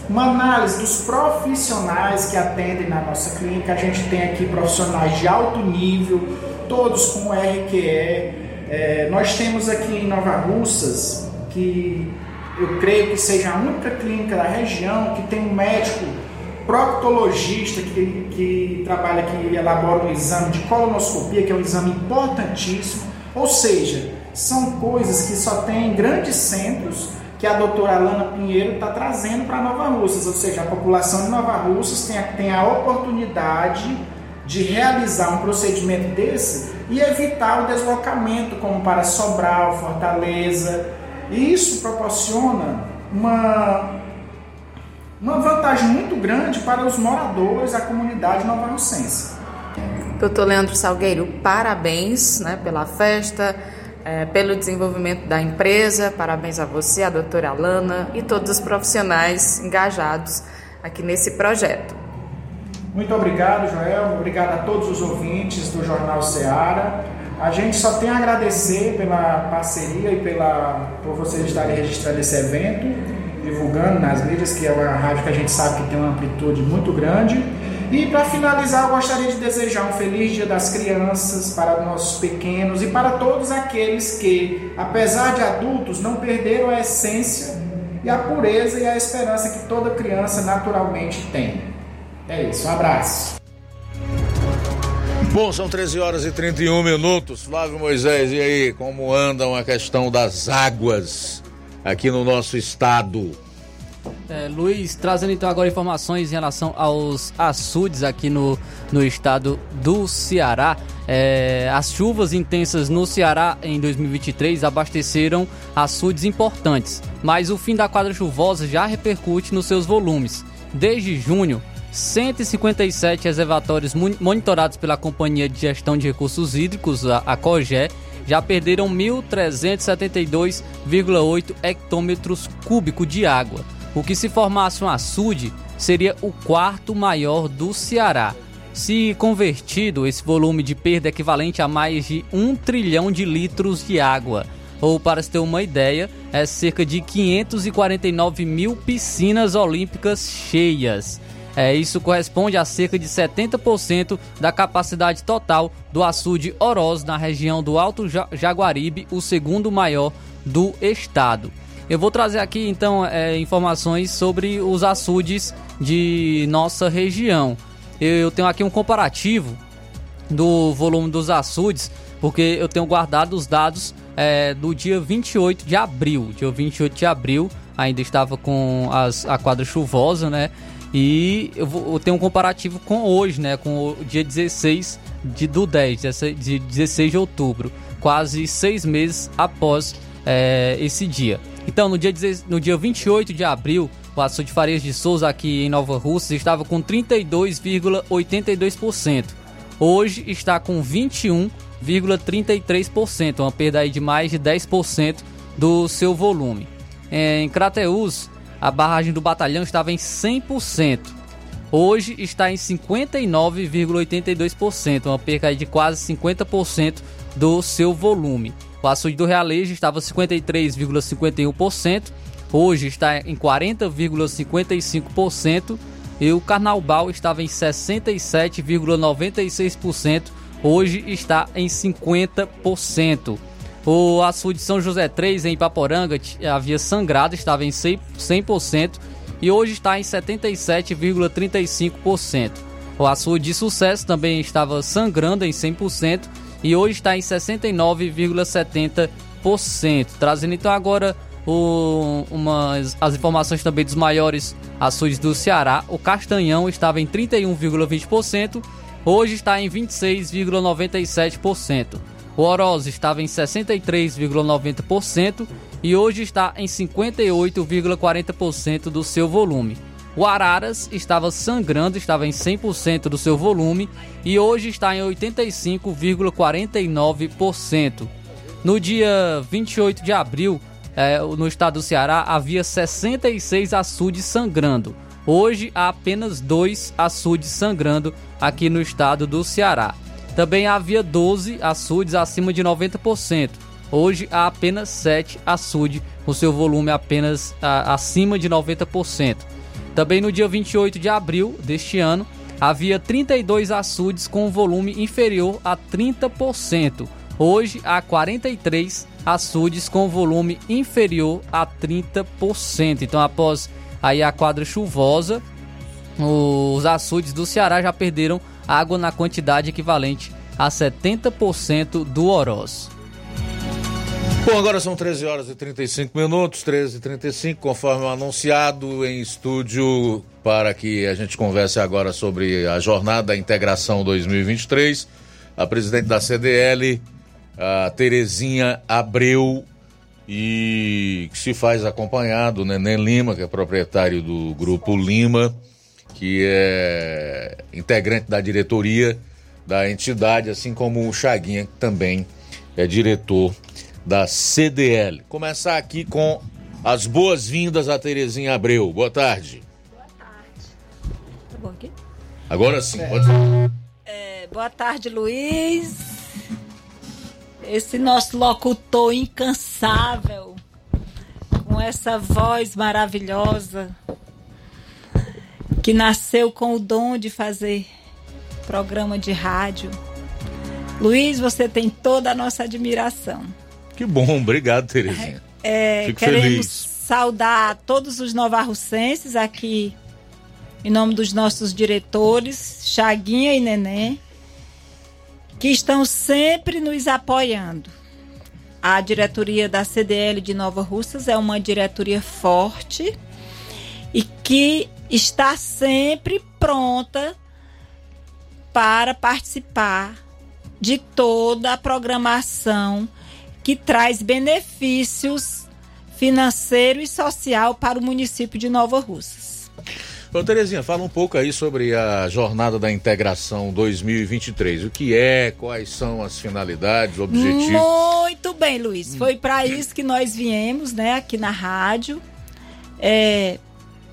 uma análise dos profissionais que atendem na nossa clínica. A gente tem aqui profissionais de alto nível, todos com RQE. É, nós temos aqui em Nova Russas, que eu creio que seja a única clínica da região que tem um médico proctologista que, que trabalha aqui e elabora um exame de colonoscopia, que é um exame importantíssimo. Ou seja, são coisas que só tem em grandes centros que a doutora Alana Pinheiro está trazendo para Nova Russas, ou seja, a população de Nova Russas tem a, tem a oportunidade de realizar um procedimento desse e evitar o deslocamento, como para Sobral, Fortaleza. E isso proporciona uma, uma vantagem muito grande para os moradores da comunidade nova russense. Doutor Leandro Salgueiro, parabéns né, pela festa é, pelo desenvolvimento da empresa. Parabéns a você, a doutora Alana e todos os profissionais engajados aqui nesse projeto. Muito obrigado, Joel. Obrigado a todos os ouvintes do Jornal Seara. A gente só tem a agradecer pela parceria e pela, por vocês estarem registrando esse evento, divulgando nas mídias, que é uma rádio que a gente sabe que tem uma amplitude muito grande. E para finalizar, eu gostaria de desejar um feliz Dia das Crianças para nossos pequenos e para todos aqueles que, apesar de adultos, não perderam a essência e a pureza e a esperança que toda criança naturalmente tem. É isso, um abraço. Bom, são 13 horas e 31 minutos. Flávio Moisés, e aí, como andam a questão das águas aqui no nosso estado? É, Luiz, trazendo então agora informações em relação aos açudes aqui no, no estado do Ceará. É, as chuvas intensas no Ceará em 2023 abasteceram açudes importantes, mas o fim da quadra chuvosa já repercute nos seus volumes. Desde junho, 157 reservatórios monitorados pela Companhia de Gestão de Recursos Hídricos, a, COGÉ, já perderam 1.372,8 hectômetros cúbicos de água o que se formasse um açude seria o quarto maior do Ceará. Se convertido, esse volume de perda é equivalente a mais de um trilhão de litros de água. Ou, para se ter uma ideia, é cerca de 549 mil piscinas olímpicas cheias. É, isso corresponde a cerca de 70% da capacidade total do açude Oroz na região do Alto Jaguaribe, o segundo maior do estado. Eu vou trazer aqui então é, informações sobre os açudes de nossa região. Eu tenho aqui um comparativo do volume dos açudes, porque eu tenho guardado os dados é, do dia 28 de abril. Dia 28 de abril ainda estava com as, a quadra chuvosa, né? E eu, vou, eu tenho um comparativo com hoje, né? Com o dia 16 de, do 10, de 16 de outubro, quase seis meses após é, esse dia. Então, no dia, no dia 28 de abril, o açude Farias de Souza aqui em Nova Rússia estava com 32,82%. Hoje está com 21,33%, uma perda aí de mais de 10% do seu volume. Em Crateus, a barragem do batalhão estava em 100%. Hoje está em 59,82%, uma perda de quase 50% do seu volume. O açude do Realejo estava 53,51%, hoje está em 40,55% e o Carnaubal estava em 67,96%, hoje está em 50%. O açude São José 3 em Ipaporanga havia sangrado, estava em 100% e hoje está em 77,35%. O açude de Sucesso também estava sangrando em 100% e hoje está em 69,70%. Trazendo então agora o, umas, as informações também dos maiores açudes do Ceará. O Castanhão estava em 31,20%, hoje está em 26,97%. O Oroz estava em 63,90% e hoje está em 58,40% do seu volume. O Araras estava sangrando, estava em 100% do seu volume e hoje está em 85,49%. No dia 28 de abril, é, no estado do Ceará, havia 66 açudes sangrando. Hoje há apenas dois açudes sangrando aqui no estado do Ceará. Também havia 12 açudes acima de 90%. Hoje há apenas 7 açudes, com seu volume apenas acima de 90%. Também no dia 28 de abril deste ano, havia 32 açudes com volume inferior a 30%. Hoje há 43 açudes com volume inferior a 30%. Então, após aí a quadra chuvosa, os açudes do Ceará já perderam água na quantidade equivalente a 70% do Oroz. Bom, agora são 13 horas e 35 minutos, 13 e 35, conforme anunciado em estúdio, para que a gente converse agora sobre a Jornada da Integração 2023. A presidente da CDL, a Terezinha Abreu, e que se faz acompanhado, né, Neném Lima, que é proprietário do Grupo Lima, que é integrante da diretoria da entidade, assim como o Chaguinha, que também é diretor da CDL. Começar aqui com as boas-vindas a Terezinha Abreu. Boa tarde. Boa tarde. Tá bom aqui? Agora sim, pode é, Boa tarde, Luiz. Esse nosso locutor incansável, com essa voz maravilhosa, que nasceu com o dom de fazer programa de rádio. Luiz, você tem toda a nossa admiração. Que bom, obrigado, Terezinha. É, Fico queremos feliz. saudar todos os novarrucenses aqui, em nome dos nossos diretores, Chaguinha e Neném, que estão sempre nos apoiando. A diretoria da CDL de Nova Russas é uma diretoria forte e que está sempre pronta para participar de toda a programação que traz benefícios financeiro e social para o município de Nova Russas. Ô, Terezinha, fala um pouco aí sobre a Jornada da Integração 2023. O que é, quais são as finalidades, objetivos? Muito bem, Luiz. Foi para isso que nós viemos, né, aqui na rádio. É,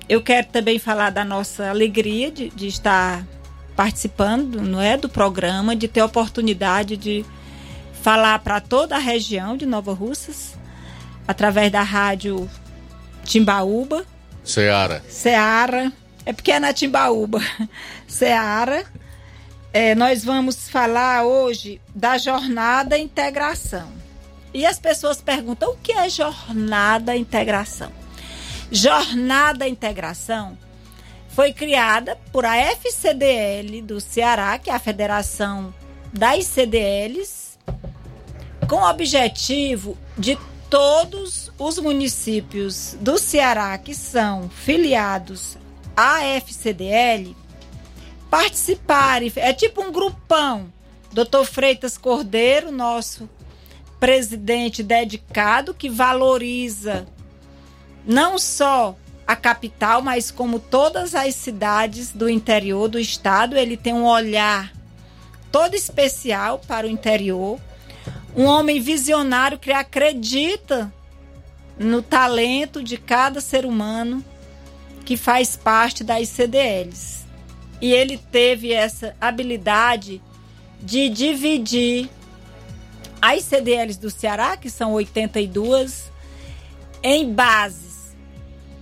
eu quero também falar da nossa alegria de, de estar participando, não é, do programa, de ter a oportunidade de falar para toda a região de Nova Russas através da rádio Timbaúba, Seara. Seara, é porque é na Timbaúba, Seara. É, nós vamos falar hoje da jornada integração. E as pessoas perguntam o que é jornada integração? Jornada integração foi criada por a FCDL do Ceará, que é a Federação das CDLs, com o objetivo de todos os municípios do Ceará que são filiados à FCDL participarem. É tipo um grupão. Doutor Freitas Cordeiro, nosso presidente dedicado, que valoriza não só a capital, mas como todas as cidades do interior do estado. Ele tem um olhar todo especial para o interior. Um homem visionário que acredita no talento de cada ser humano que faz parte das CDLs e ele teve essa habilidade de dividir as CDLs do Ceará, que são 82, em bases.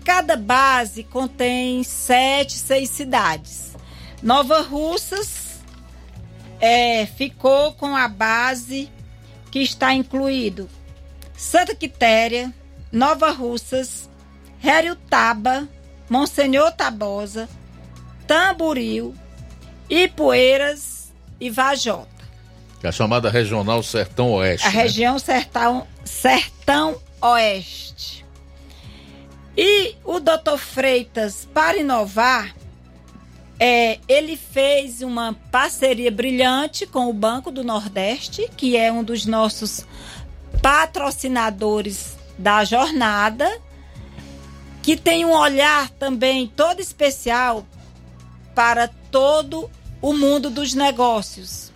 Cada base contém sete, seis cidades. Nova Russas é, ficou com a base que está incluído Santa Quitéria, Nova Russas, Taba, Monsenhor Tabosa, Tamboril, Ipueiras e Vajota. Que é a chamada Regional Sertão Oeste. A né? região Sertão, Sertão Oeste. E o doutor Freitas, para inovar, é, ele fez uma parceria brilhante com o Banco do Nordeste, que é um dos nossos patrocinadores da jornada, que tem um olhar também todo especial para todo o mundo dos negócios.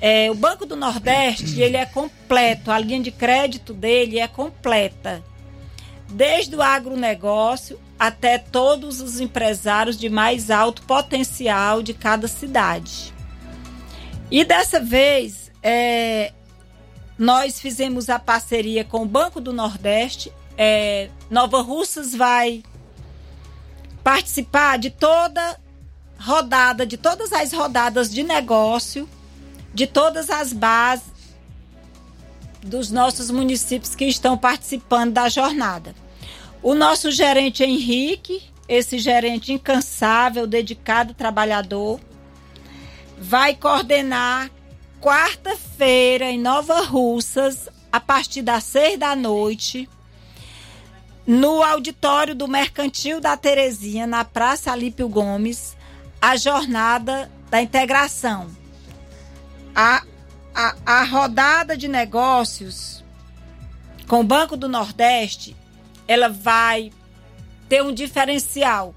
É, o Banco do Nordeste ele é completo, a linha de crédito dele é completa, desde o agronegócio até todos os empresários de mais alto potencial de cada cidade. E dessa vez é, nós fizemos a parceria com o Banco do Nordeste. É, Nova Russas vai participar de toda rodada, de todas as rodadas de negócio, de todas as bases dos nossos municípios que estão participando da jornada. O nosso gerente Henrique, esse gerente incansável, dedicado, trabalhador, vai coordenar quarta-feira em Nova Russas, a partir das seis da noite, no auditório do Mercantil da Terezinha, na Praça Alípio Gomes, a jornada da integração. A, a, a rodada de negócios com o Banco do Nordeste, ela vai ter um diferencial.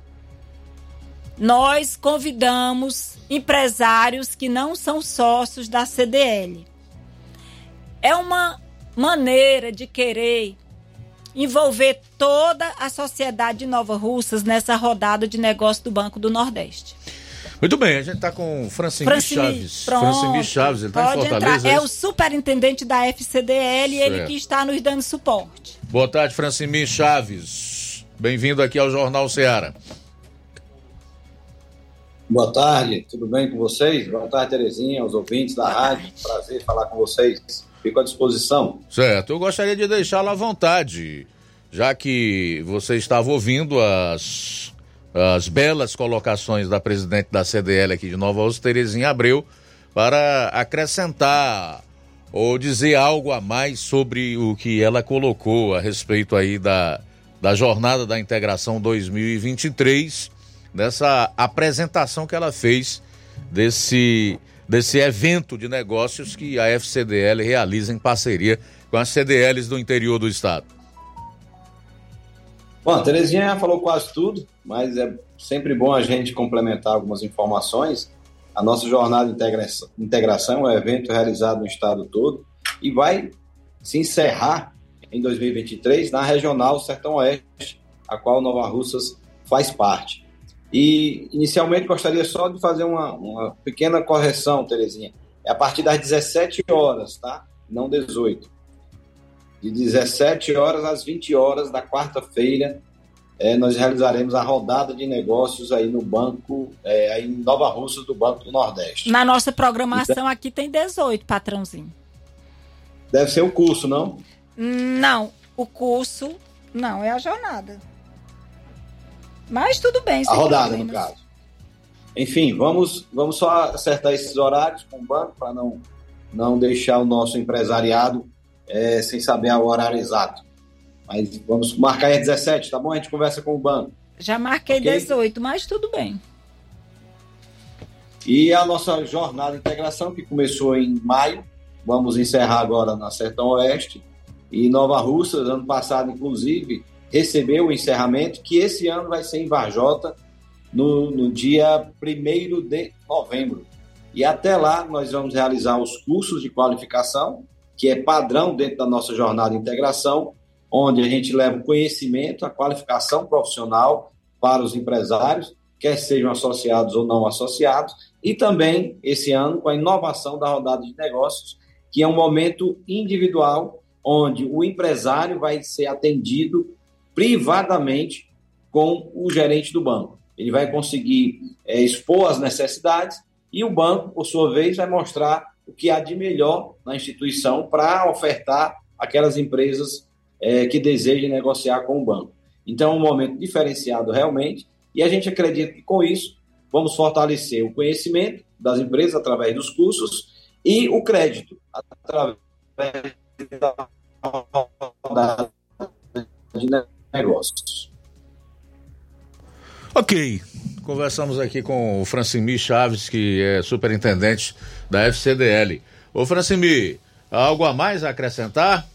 Nós convidamos empresários que não são sócios da CDL. É uma maneira de querer envolver toda a sociedade de Nova Russas nessa rodada de negócio do Banco do Nordeste. Muito bem, a gente está com Francimir Francini, Chaves. pronto, Francimir Chaves, ele está em Fortaleza. entrar. é É o superintendente da FCDL e ele que está nos dando suporte. Boa tarde, Francimir Chaves. Bem-vindo aqui ao Jornal Ceará. Boa tarde, tudo bem com vocês? Boa tarde, Terezinha, os ouvintes da rádio. Prazer falar com vocês. Fico à disposição. Certo, eu gostaria de deixá-lo à vontade, já que você estava ouvindo as, as belas colocações da presidente da CDL aqui de Nova Osso, Terezinha Abreu, para acrescentar ou dizer algo a mais sobre o que ela colocou a respeito aí da, da Jornada da Integração 2023, dessa apresentação que ela fez desse, desse evento de negócios que a FCDL realiza em parceria com as CDLs do interior do estado. Bom, a Terezinha falou quase tudo, mas é sempre bom a gente complementar algumas informações. A nossa jornada de integração, é um evento realizado no estado todo e vai se encerrar em 2023 na Regional Sertão Oeste, a qual Nova Russas faz parte. E, inicialmente, gostaria só de fazer uma, uma pequena correção, Terezinha. É a partir das 17 horas, tá? Não 18. De 17 horas às 20 horas da quarta-feira, é, nós realizaremos a rodada de negócios aí no banco, é, aí em Nova Russas, do Banco do Nordeste. Na nossa programação aqui tem 18, patrãozinho. Deve ser o curso, não? Não, o curso não, é a jornada. Mas tudo bem. A rodada, no problemas. caso. Enfim, vamos, vamos só acertar esses horários com o banco para não, não deixar o nosso empresariado é, sem saber o horário exato. Mas vamos marcar aí 17, tá bom? A gente conversa com o banco. Já marquei okay? 18, mas tudo bem. E a nossa jornada de integração, que começou em maio, vamos encerrar agora na Sertão Oeste. E Nova Russas, ano passado, inclusive, recebeu o encerramento, que esse ano vai ser em Varjota, no, no dia 1 de novembro. E até lá nós vamos realizar os cursos de qualificação, que é padrão dentro da nossa jornada de integração, onde a gente leva o conhecimento, a qualificação profissional para os empresários, quer sejam associados ou não associados, e também esse ano com a inovação da rodada de negócios, que é um momento individual onde o empresário vai ser atendido privadamente com o gerente do banco. Ele vai conseguir é, expor as necessidades e o banco, por sua vez, vai mostrar o que há de melhor na instituição para ofertar aquelas empresas é, que desejem negociar com o banco. Então, é um momento diferenciado realmente, e a gente acredita que com isso vamos fortalecer o conhecimento das empresas através dos cursos e o crédito através da de negócios. Ok, conversamos aqui com o Francimir Chaves, que é superintendente da FCDL. Ô Francimir, algo a mais a acrescentar?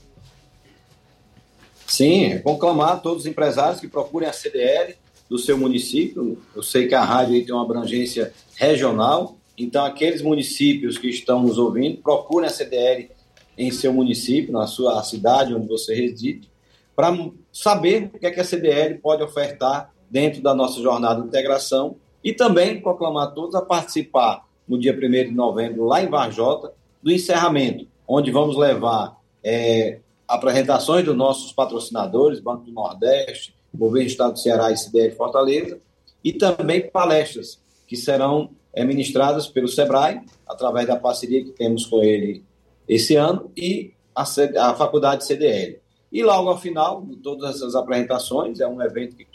Sim, conclamar todos os empresários que procurem a CDL do seu município. Eu sei que a rádio tem uma abrangência regional, então aqueles municípios que estão nos ouvindo, procurem a CDL em seu município, na sua cidade onde você reside, para saber o que, é que a CDL pode ofertar dentro da nossa jornada de integração e também proclamar todos a participar no dia 1 de novembro, lá em Varjota, do encerramento, onde vamos levar é, apresentações dos nossos patrocinadores, Banco do Nordeste, Governo do Estado do Ceará e CDL Fortaleza, e também palestras que serão é, ministradas pelo SEBRAE, através da parceria que temos com ele esse ano, e a, a Faculdade CDL. E logo ao final de todas essas apresentações, é um evento que,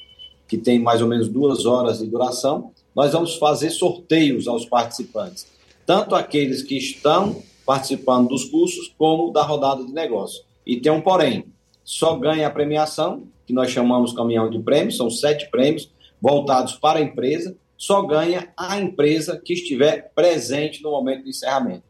que tem mais ou menos duas horas de duração, nós vamos fazer sorteios aos participantes, tanto aqueles que estão participando dos cursos, como da rodada de negócio. E tem um porém, só ganha a premiação, que nós chamamos caminhão de prêmios, são sete prêmios voltados para a empresa, só ganha a empresa que estiver presente no momento do encerramento.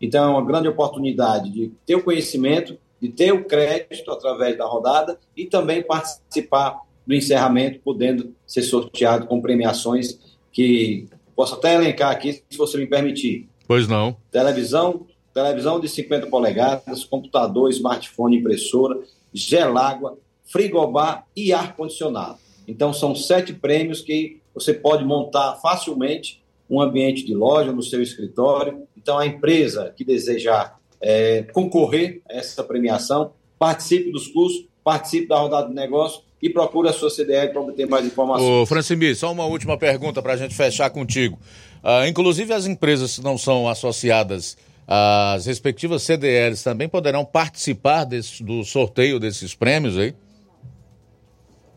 Então, é uma grande oportunidade de ter o conhecimento, de ter o crédito através da rodada e também participar do encerramento, podendo ser sorteado com premiações que posso até elencar aqui, se você me permitir. Pois não. Televisão, televisão de 50 polegadas, computador, smartphone, impressora, gelágua, frigobar e ar-condicionado. Então, são sete prêmios que você pode montar facilmente um ambiente de loja no seu escritório. Então, a empresa que desejar é, concorrer a essa premiação, participe dos cursos, participe da rodada de negócio e procure a sua CDL para obter mais informações. Ô, Francimir, só uma última pergunta para a gente fechar contigo. Uh, inclusive, as empresas que não são associadas às respectivas CDLs também poderão participar desse, do sorteio desses prêmios aí?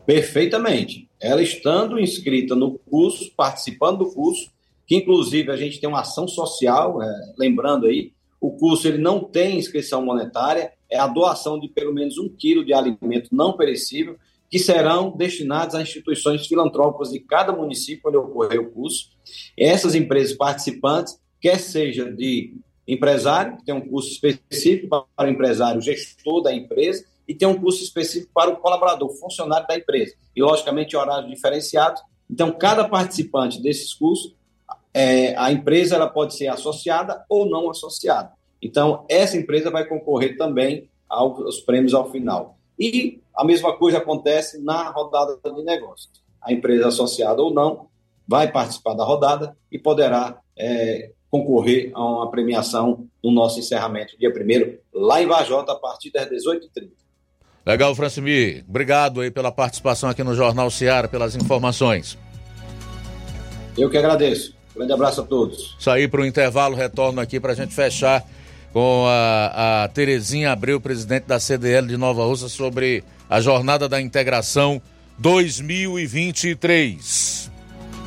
Perfeitamente. Ela estando inscrita no curso, participando do curso, que inclusive a gente tem uma ação social, é, lembrando aí, o curso ele não tem inscrição monetária, é a doação de pelo menos um quilo de alimento não perecível, que serão destinados a instituições filantrópicas de cada município onde ocorrer o curso. Essas empresas participantes, quer seja de empresário, que tem um curso específico para o empresário gestor da empresa, e tem um curso específico para o colaborador, funcionário da empresa. E, logicamente, horários diferenciados. Então, cada participante desses cursos é, a empresa ela pode ser associada ou não associada. Então, essa empresa vai concorrer também aos prêmios ao final. E a mesma coisa acontece na rodada de negócios. A empresa associada ou não vai participar da rodada e poderá é, concorrer a uma premiação no nosso encerramento, dia 1 lá em Vajota, a partir das 18h30. Legal, Francimir. Obrigado aí pela participação aqui no Jornal Seara, pelas informações. Eu que agradeço. Grande abraço a todos. Sair para o intervalo, retorno aqui para a gente fechar com a, a Terezinha Abreu, presidente da CDL de Nova Russa, sobre a Jornada da Integração 2023.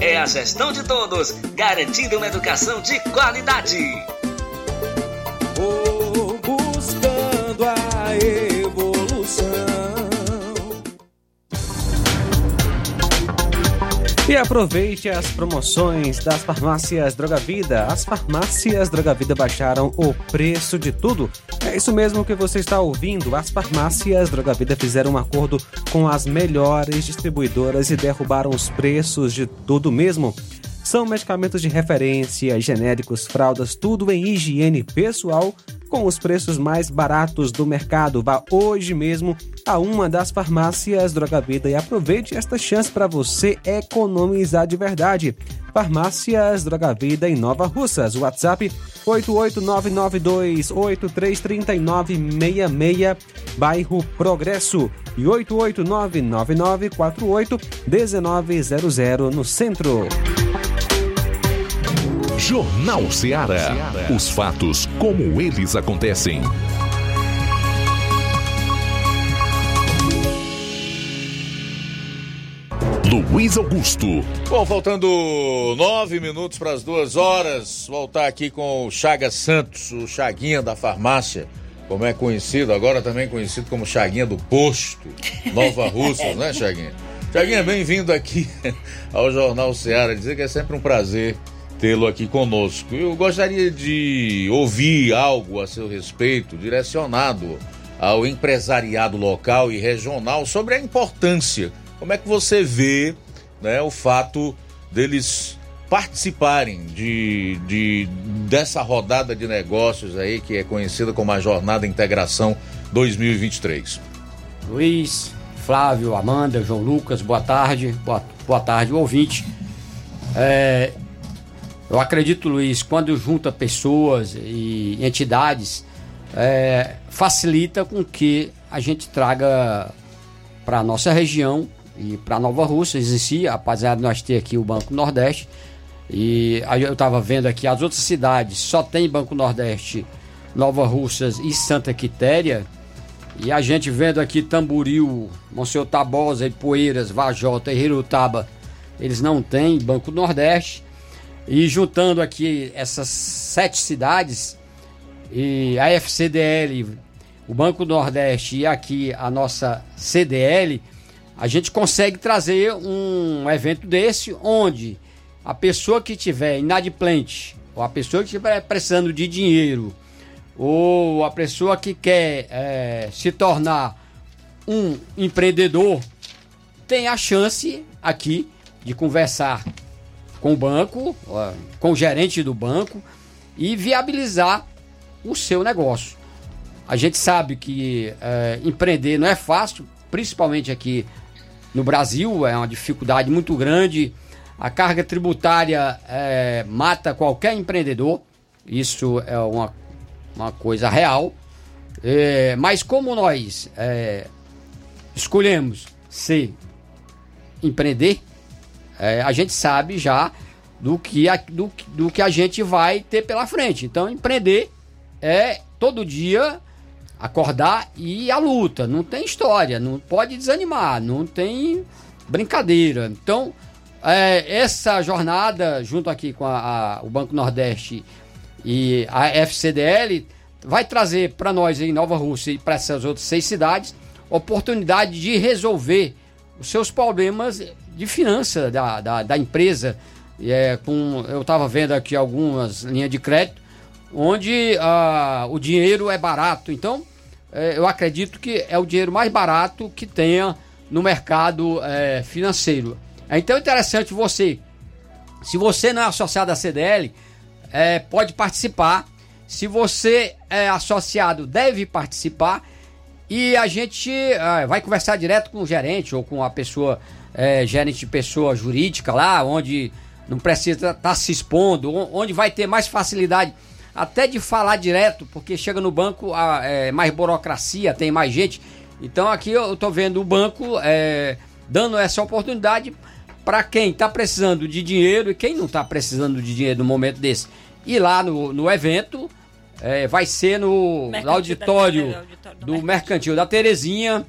É a gestão de todos, garantindo uma educação de qualidade. Buscando a evolução. E aproveite as promoções das farmácias Droga Vida. As farmácias Droga Vida baixaram o preço de tudo. É isso mesmo que você está ouvindo. As farmácias Droga Vida fizeram um acordo com as melhores distribuidoras e derrubaram os preços de tudo mesmo. São medicamentos de referência, genéricos, fraldas, tudo em higiene pessoal com os preços mais baratos do mercado. Vá hoje mesmo a uma das farmácias Droga Vida e aproveite esta chance para você economizar de verdade. Farmácias Droga Vida em Nova Russas. WhatsApp 88992833966, bairro Progresso e 88999481900 no centro. Jornal Ceará. Os fatos como eles acontecem. Luiz Augusto. Bom, faltando nove minutos para as duas horas, voltar aqui com o Chaga Santos, o Chaguinha da farmácia, como é conhecido, agora também conhecido como Chaguinha do Posto, Nova Russa, né, Chaguinha? Chaguinha, bem-vindo aqui ao Jornal Ceará. Dizer que é sempre um prazer tê-lo aqui conosco. Eu gostaria de ouvir algo a seu respeito, direcionado ao empresariado local e regional sobre a importância. Como é que você vê né, o fato deles participarem de, de dessa rodada de negócios aí que é conhecida como a Jornada Integração 2023? Luiz, Flávio, Amanda, João Lucas, boa tarde. Boa, boa tarde, ouvinte. É, eu acredito, Luiz, quando junta pessoas e entidades, é, facilita com que a gente traga para a nossa região e para Nova Rússia, existia, apesar de nós ter aqui o Banco Nordeste, e eu estava vendo aqui as outras cidades, só tem Banco Nordeste, Nova Russas e Santa Quitéria, e a gente vendo aqui Tamboril, Monsenhor Tabosa, Poeiras, Vajota e Hirutaba, eles não têm Banco Nordeste, e juntando aqui essas sete cidades, e a FCDL, o Banco Nordeste e aqui a nossa CDL, a gente consegue trazer um evento desse onde a pessoa que tiver inadimplente ou a pessoa que estiver precisando de dinheiro ou a pessoa que quer é, se tornar um empreendedor tem a chance aqui de conversar com o banco, com o gerente do banco e viabilizar o seu negócio. A gente sabe que é, empreender não é fácil, principalmente aqui no Brasil, é uma dificuldade muito grande. A carga tributária é, mata qualquer empreendedor, isso é uma, uma coisa real. É, mas como nós é, escolhemos ser empreender, é, a gente sabe já do que, a, do, do que a gente vai ter pela frente. Então, empreender é todo dia acordar e à luta. Não tem história, não pode desanimar, não tem brincadeira. Então, é, essa jornada, junto aqui com a, a, o Banco Nordeste e a FCDL, vai trazer para nós em Nova Rússia e para essas outras seis cidades oportunidade de resolver os seus problemas de finança da, da, da empresa. É, com, eu estava vendo aqui algumas linhas de crédito onde ah, o dinheiro é barato. Então, é, eu acredito que é o dinheiro mais barato que tenha no mercado é, financeiro. Então é interessante você, se você não é associado à CDL, é, pode participar. Se você é associado, deve participar. E a gente é, vai conversar direto com o gerente ou com a pessoa, é, gerente de pessoa jurídica lá, onde não precisa estar tá se expondo, onde vai ter mais facilidade até de falar direto, porque chega no banco a, é, mais burocracia, tem mais gente. Então aqui eu estou vendo o banco é, dando essa oportunidade para quem está precisando de dinheiro e quem não está precisando de dinheiro no momento desse. E lá no, no evento é, vai ser no, no auditório, da, auditório do, do Mercantil da Terezinha.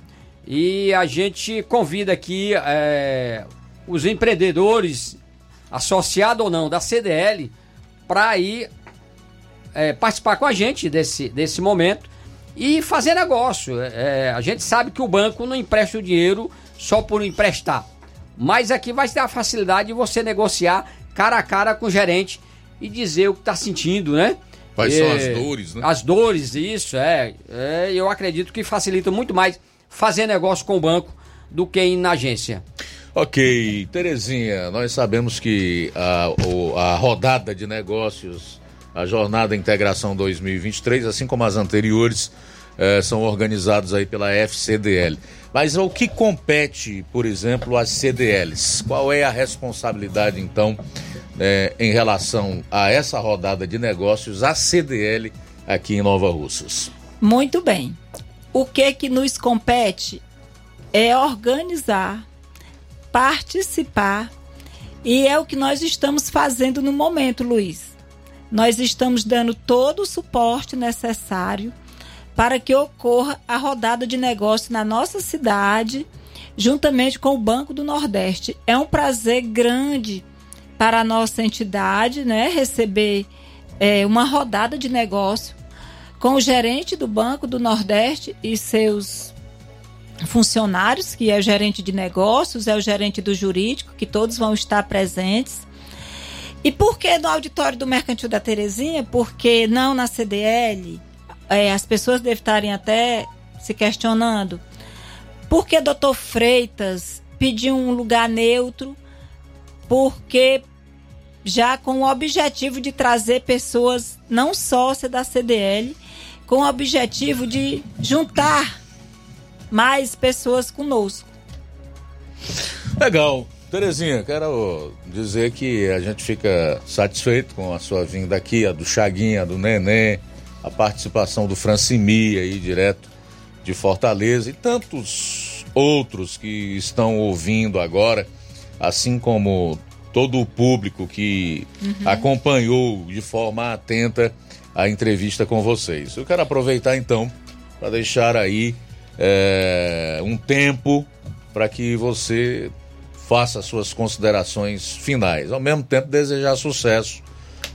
E a gente convida aqui é, os empreendedores, associado ou não, da CDL, para ir é, participar com a gente desse, desse momento e fazer negócio. É, a gente sabe que o banco não empresta o dinheiro só por emprestar. Mas aqui vai ter a facilidade de você negociar cara a cara com o gerente e dizer o que está sentindo, né? Quais é, são as dores, né? As dores, isso, é, é. Eu acredito que facilita muito mais fazer negócio com o banco do que ir na agência. Ok, Terezinha, nós sabemos que a, a rodada de negócios a Jornada Integração 2023, assim como as anteriores, eh, são organizados aí pela FCDL. Mas o que compete, por exemplo, às CDLs? Qual é a responsabilidade, então, eh, em relação a essa rodada de negócios, a CDL aqui em Nova Russas? Muito bem. O que que nos compete é organizar, participar, e é o que nós estamos fazendo no momento, Luiz. Nós estamos dando todo o suporte necessário para que ocorra a rodada de negócio na nossa cidade, juntamente com o Banco do Nordeste. É um prazer grande para a nossa entidade, né, receber é, uma rodada de negócio com o gerente do Banco do Nordeste e seus funcionários, que é o gerente de negócios, é o gerente do jurídico, que todos vão estar presentes. E por que no auditório do Mercantil da Terezinha? Porque não na CDL? É, as pessoas devem estarem até se questionando. Por que doutor Freitas pediu um lugar neutro? Porque já com o objetivo de trazer pessoas não sócias da CDL, com o objetivo de juntar mais pessoas conosco. Legal. Terezinha, quero dizer que a gente fica satisfeito com a sua vinda aqui, a do Chaguinha, a do Neném, a participação do Francimi aí direto de Fortaleza e tantos outros que estão ouvindo agora, assim como todo o público que uhum. acompanhou de forma atenta a entrevista com vocês. Eu quero aproveitar então para deixar aí é, um tempo para que você faça suas considerações finais. Ao mesmo tempo, desejar sucesso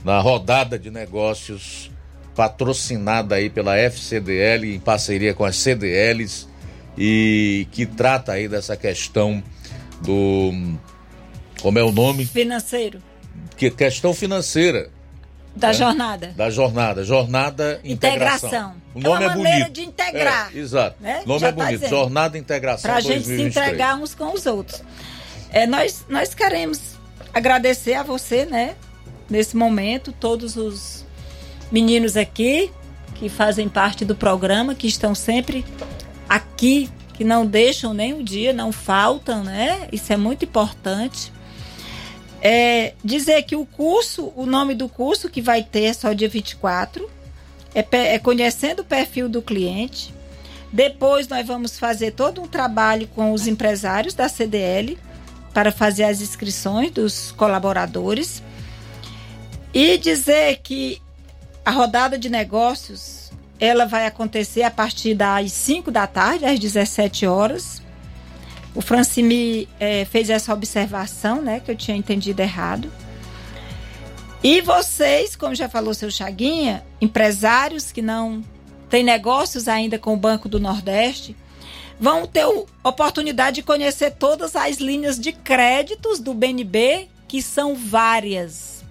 na rodada de negócios patrocinada aí pela FCDL em parceria com as CDLs e que trata aí dessa questão do como é o nome? Financeiro. Que questão financeira Da né? jornada. Da jornada. Jornada Integração. Integração. O É uma nome é, maneira bonito. de integrar, É, exato. né? O nome Já é tá bonito. dizendo. Jornada Integração Para a gente se 2023. entregar uns com os outros. É, nós, nós queremos agradecer a você, né? Nesse momento, todos os meninos aqui que fazem parte do programa, que estão sempre aqui, que não deixam nem um dia, não faltam, né? Isso é muito importante. É, dizer que o curso, o nome do curso que vai ter é só dia 24, é, é conhecendo o perfil do cliente. Depois nós vamos fazer todo um trabalho com os empresários da CDL para fazer as inscrições dos colaboradores. E dizer que a rodada de negócios ela vai acontecer a partir das 5 da tarde, às 17 horas. O Francimi eh, fez essa observação, né? Que eu tinha entendido errado. E vocês, como já falou seu Chaguinha, empresários que não têm negócios ainda com o Banco do Nordeste, vão ter oportunidade de conhecer todas as linhas de créditos do BNB, que são várias.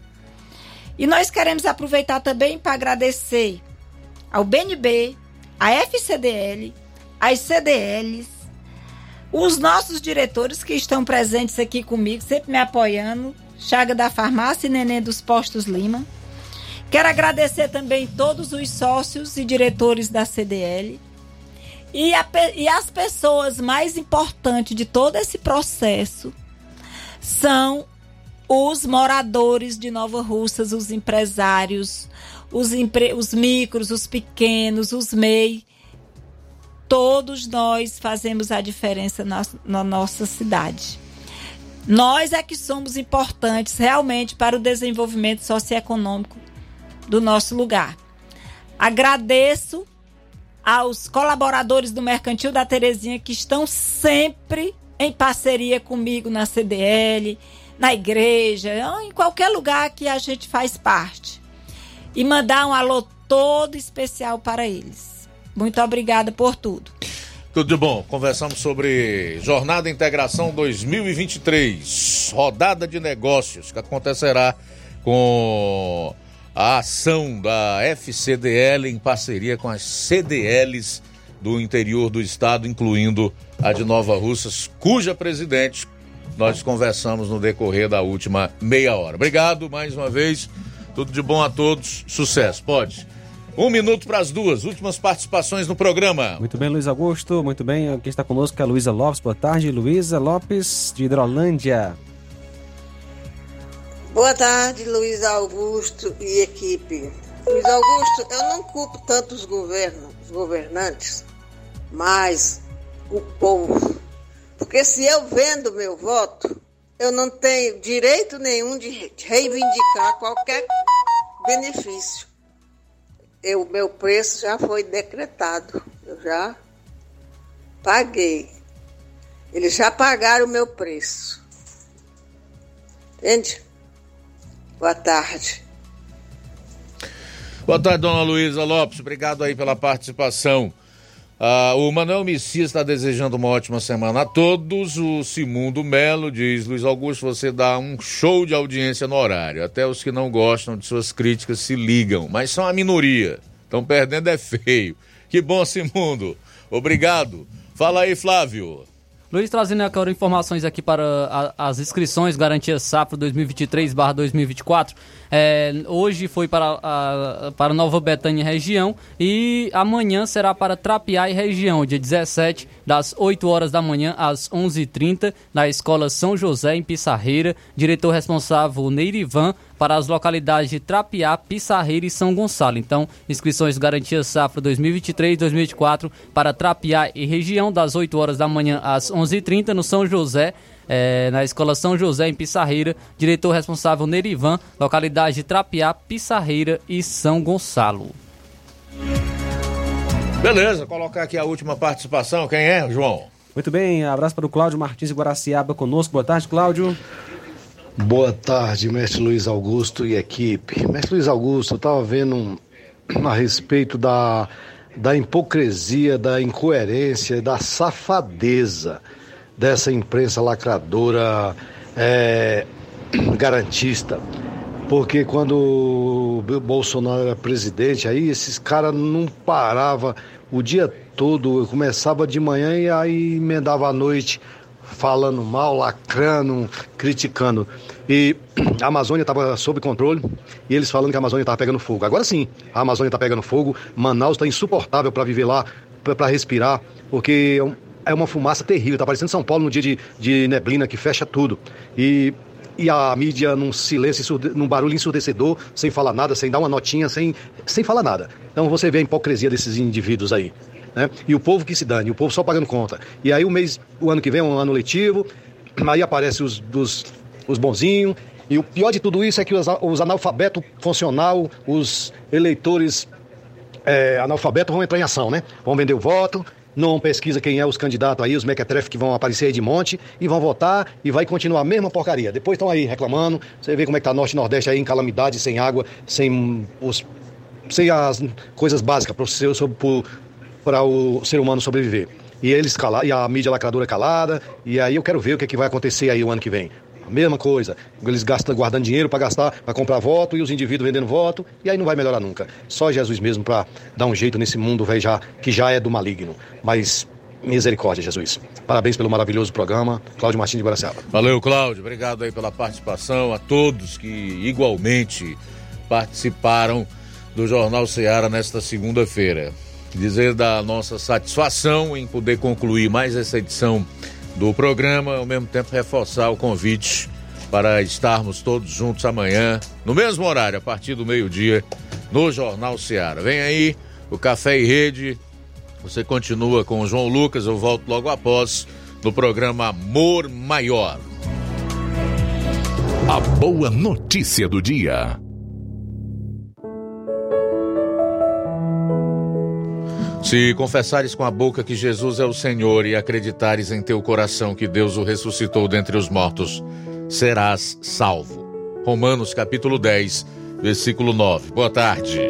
E nós queremos aproveitar também para agradecer ao BNB, à FCDL, às CDLs, os nossos diretores que estão presentes aqui comigo, sempre me apoiando, Chaga da Farmácia e Neném dos Postos Lima. Quero agradecer também todos os sócios e diretores da CDL. E, a e as pessoas mais importantes de todo esse processo são os moradores de Nova Russas, os empresários, os, empre- os micros, os pequenos, os MEI. Todos nós fazemos a diferença na, na nossa cidade. Nós é que somos importantes realmente para o desenvolvimento socioeconômico do nosso lugar. Agradeço aos colaboradores do Mercantil da Terezinha que estão sempre em parceria comigo na CDL, na igreja, em qualquer lugar que a gente faz parte. E mandar um alô todo especial para eles. Muito obrigada por tudo. Tudo de bom. Conversamos sobre Jornada Integração 2023, rodada de negócios que acontecerá com a ação da FCDL em parceria com as CDLs do interior do estado, incluindo a de Nova Russas, cuja presidente nós conversamos no decorrer da última meia hora. Obrigado mais uma vez. Tudo de bom a todos. Sucesso. Pode. Um minuto para as duas últimas participações no programa. Muito bem, Luiz Augusto. Muito bem. Quem está conosco é a Luísa Lopes. Boa tarde, Luísa Lopes, de Hidrolândia. Boa tarde, Luiz Augusto e equipe. Luiz Augusto, eu não culpo tanto os governos, os governantes, mas o povo. Porque se eu vendo meu voto, eu não tenho direito nenhum de reivindicar qualquer benefício. O meu preço já foi decretado. Eu já paguei. Eles já pagaram o meu preço. Entende? Boa tarde. Boa tarde, dona Luísa Lopes. Obrigado aí pela participação. Ah, o Manuel Messias está desejando uma ótima semana a todos. O Simundo Melo diz: Luiz Augusto, você dá um show de audiência no horário. Até os que não gostam de suas críticas se ligam, mas são a minoria. Estão perdendo é feio. Que bom, Simundo. Obrigado. Fala aí, Flávio. Luiz, trazendo agora informações aqui para a- as inscrições Garantia Safra 2023-2024. É, hoje foi para, a, para Nova Betânia região e amanhã será para Trapiá e região, dia 17, das 8 horas da manhã às 11h30, na Escola São José, em Pissarreira. Diretor responsável, Neirivan, para as localidades de Trapiá, Pissarreira e São Gonçalo. Então, inscrições Garantia Safra 2023-2024 para Trapiá e região, das 8 horas da manhã às 11h30, no São José, eh, na Escola São José, em Pissarreira. Diretor responsável, Nerivan, localidade de Trapiá, Pissarreira e São Gonçalo. Beleza, colocar aqui a última participação. Quem é, João? Muito bem, abraço para o Cláudio Martins Guaraciaba conosco. Boa tarde, Cláudio. Boa tarde, mestre Luiz Augusto e equipe. Mestre Luiz Augusto, eu estava vendo um, a respeito da, da hipocrisia, da incoerência, da safadeza dessa imprensa lacradora é, garantista. Porque quando o Bolsonaro era presidente, aí esses caras não paravam o dia todo. Começava de manhã e aí emendava à noite, falando mal, lacrando, criticando. E a Amazônia estava sob controle e eles falando que a Amazônia estava pegando fogo. Agora sim, a Amazônia está pegando fogo, Manaus está insuportável para viver lá, para respirar, porque é é uma fumaça terrível. Está parecendo São Paulo no dia de, de neblina que fecha tudo. E, e a mídia num silêncio, num barulho ensurdecedor, sem falar nada, sem dar uma notinha, sem, sem falar nada. Então você vê a hipocrisia desses indivíduos aí. Né? E o povo que se dane, o povo só pagando conta. E aí o mês, o ano que vem é um ano letivo, aí aparece os, dos, os bonzinhos. E o pior de tudo isso é que os, os analfabetos funcional, os eleitores é, analfabetos vão entrar em ação, né? Vão vender o voto, não pesquisa quem é os candidatos aí, os mequetrefe que vão aparecer aí de monte, e vão votar e vai continuar a mesma porcaria. Depois estão aí reclamando, você vê como é que tá Norte e Nordeste aí em calamidade, sem água, sem os sem as coisas básicas para o ser, para o ser humano sobreviver. E eles cala, e a mídia lacradora calada, e aí eu quero ver o que, é que vai acontecer aí o ano que vem. A mesma coisa. Eles gastam guardando dinheiro para gastar, para comprar voto, e os indivíduos vendendo voto, e aí não vai melhorar nunca. Só Jesus mesmo para dar um jeito nesse mundo velho já, que já é do maligno. Mas misericórdia, Jesus. Parabéns pelo maravilhoso programa. Cláudio Martins de Guaraciaba. Valeu, Cláudio. Obrigado aí pela participação. A todos que igualmente participaram do Jornal Ceará nesta segunda-feira. Dizer da nossa satisfação em poder concluir mais essa edição do programa, ao mesmo tempo reforçar o convite para estarmos todos juntos amanhã, no mesmo horário, a partir do meio-dia, no Jornal Ceará. Vem aí o Café e Rede. Você continua com o João Lucas, eu volto logo após no programa Amor Maior. A boa notícia do dia. Se confessares com a boca que Jesus é o Senhor e acreditares em teu coração que Deus o ressuscitou dentre os mortos, serás salvo. Romanos capítulo 10, versículo 9. Boa tarde.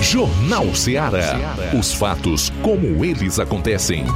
Jornal Ceará. Os fatos como eles acontecem.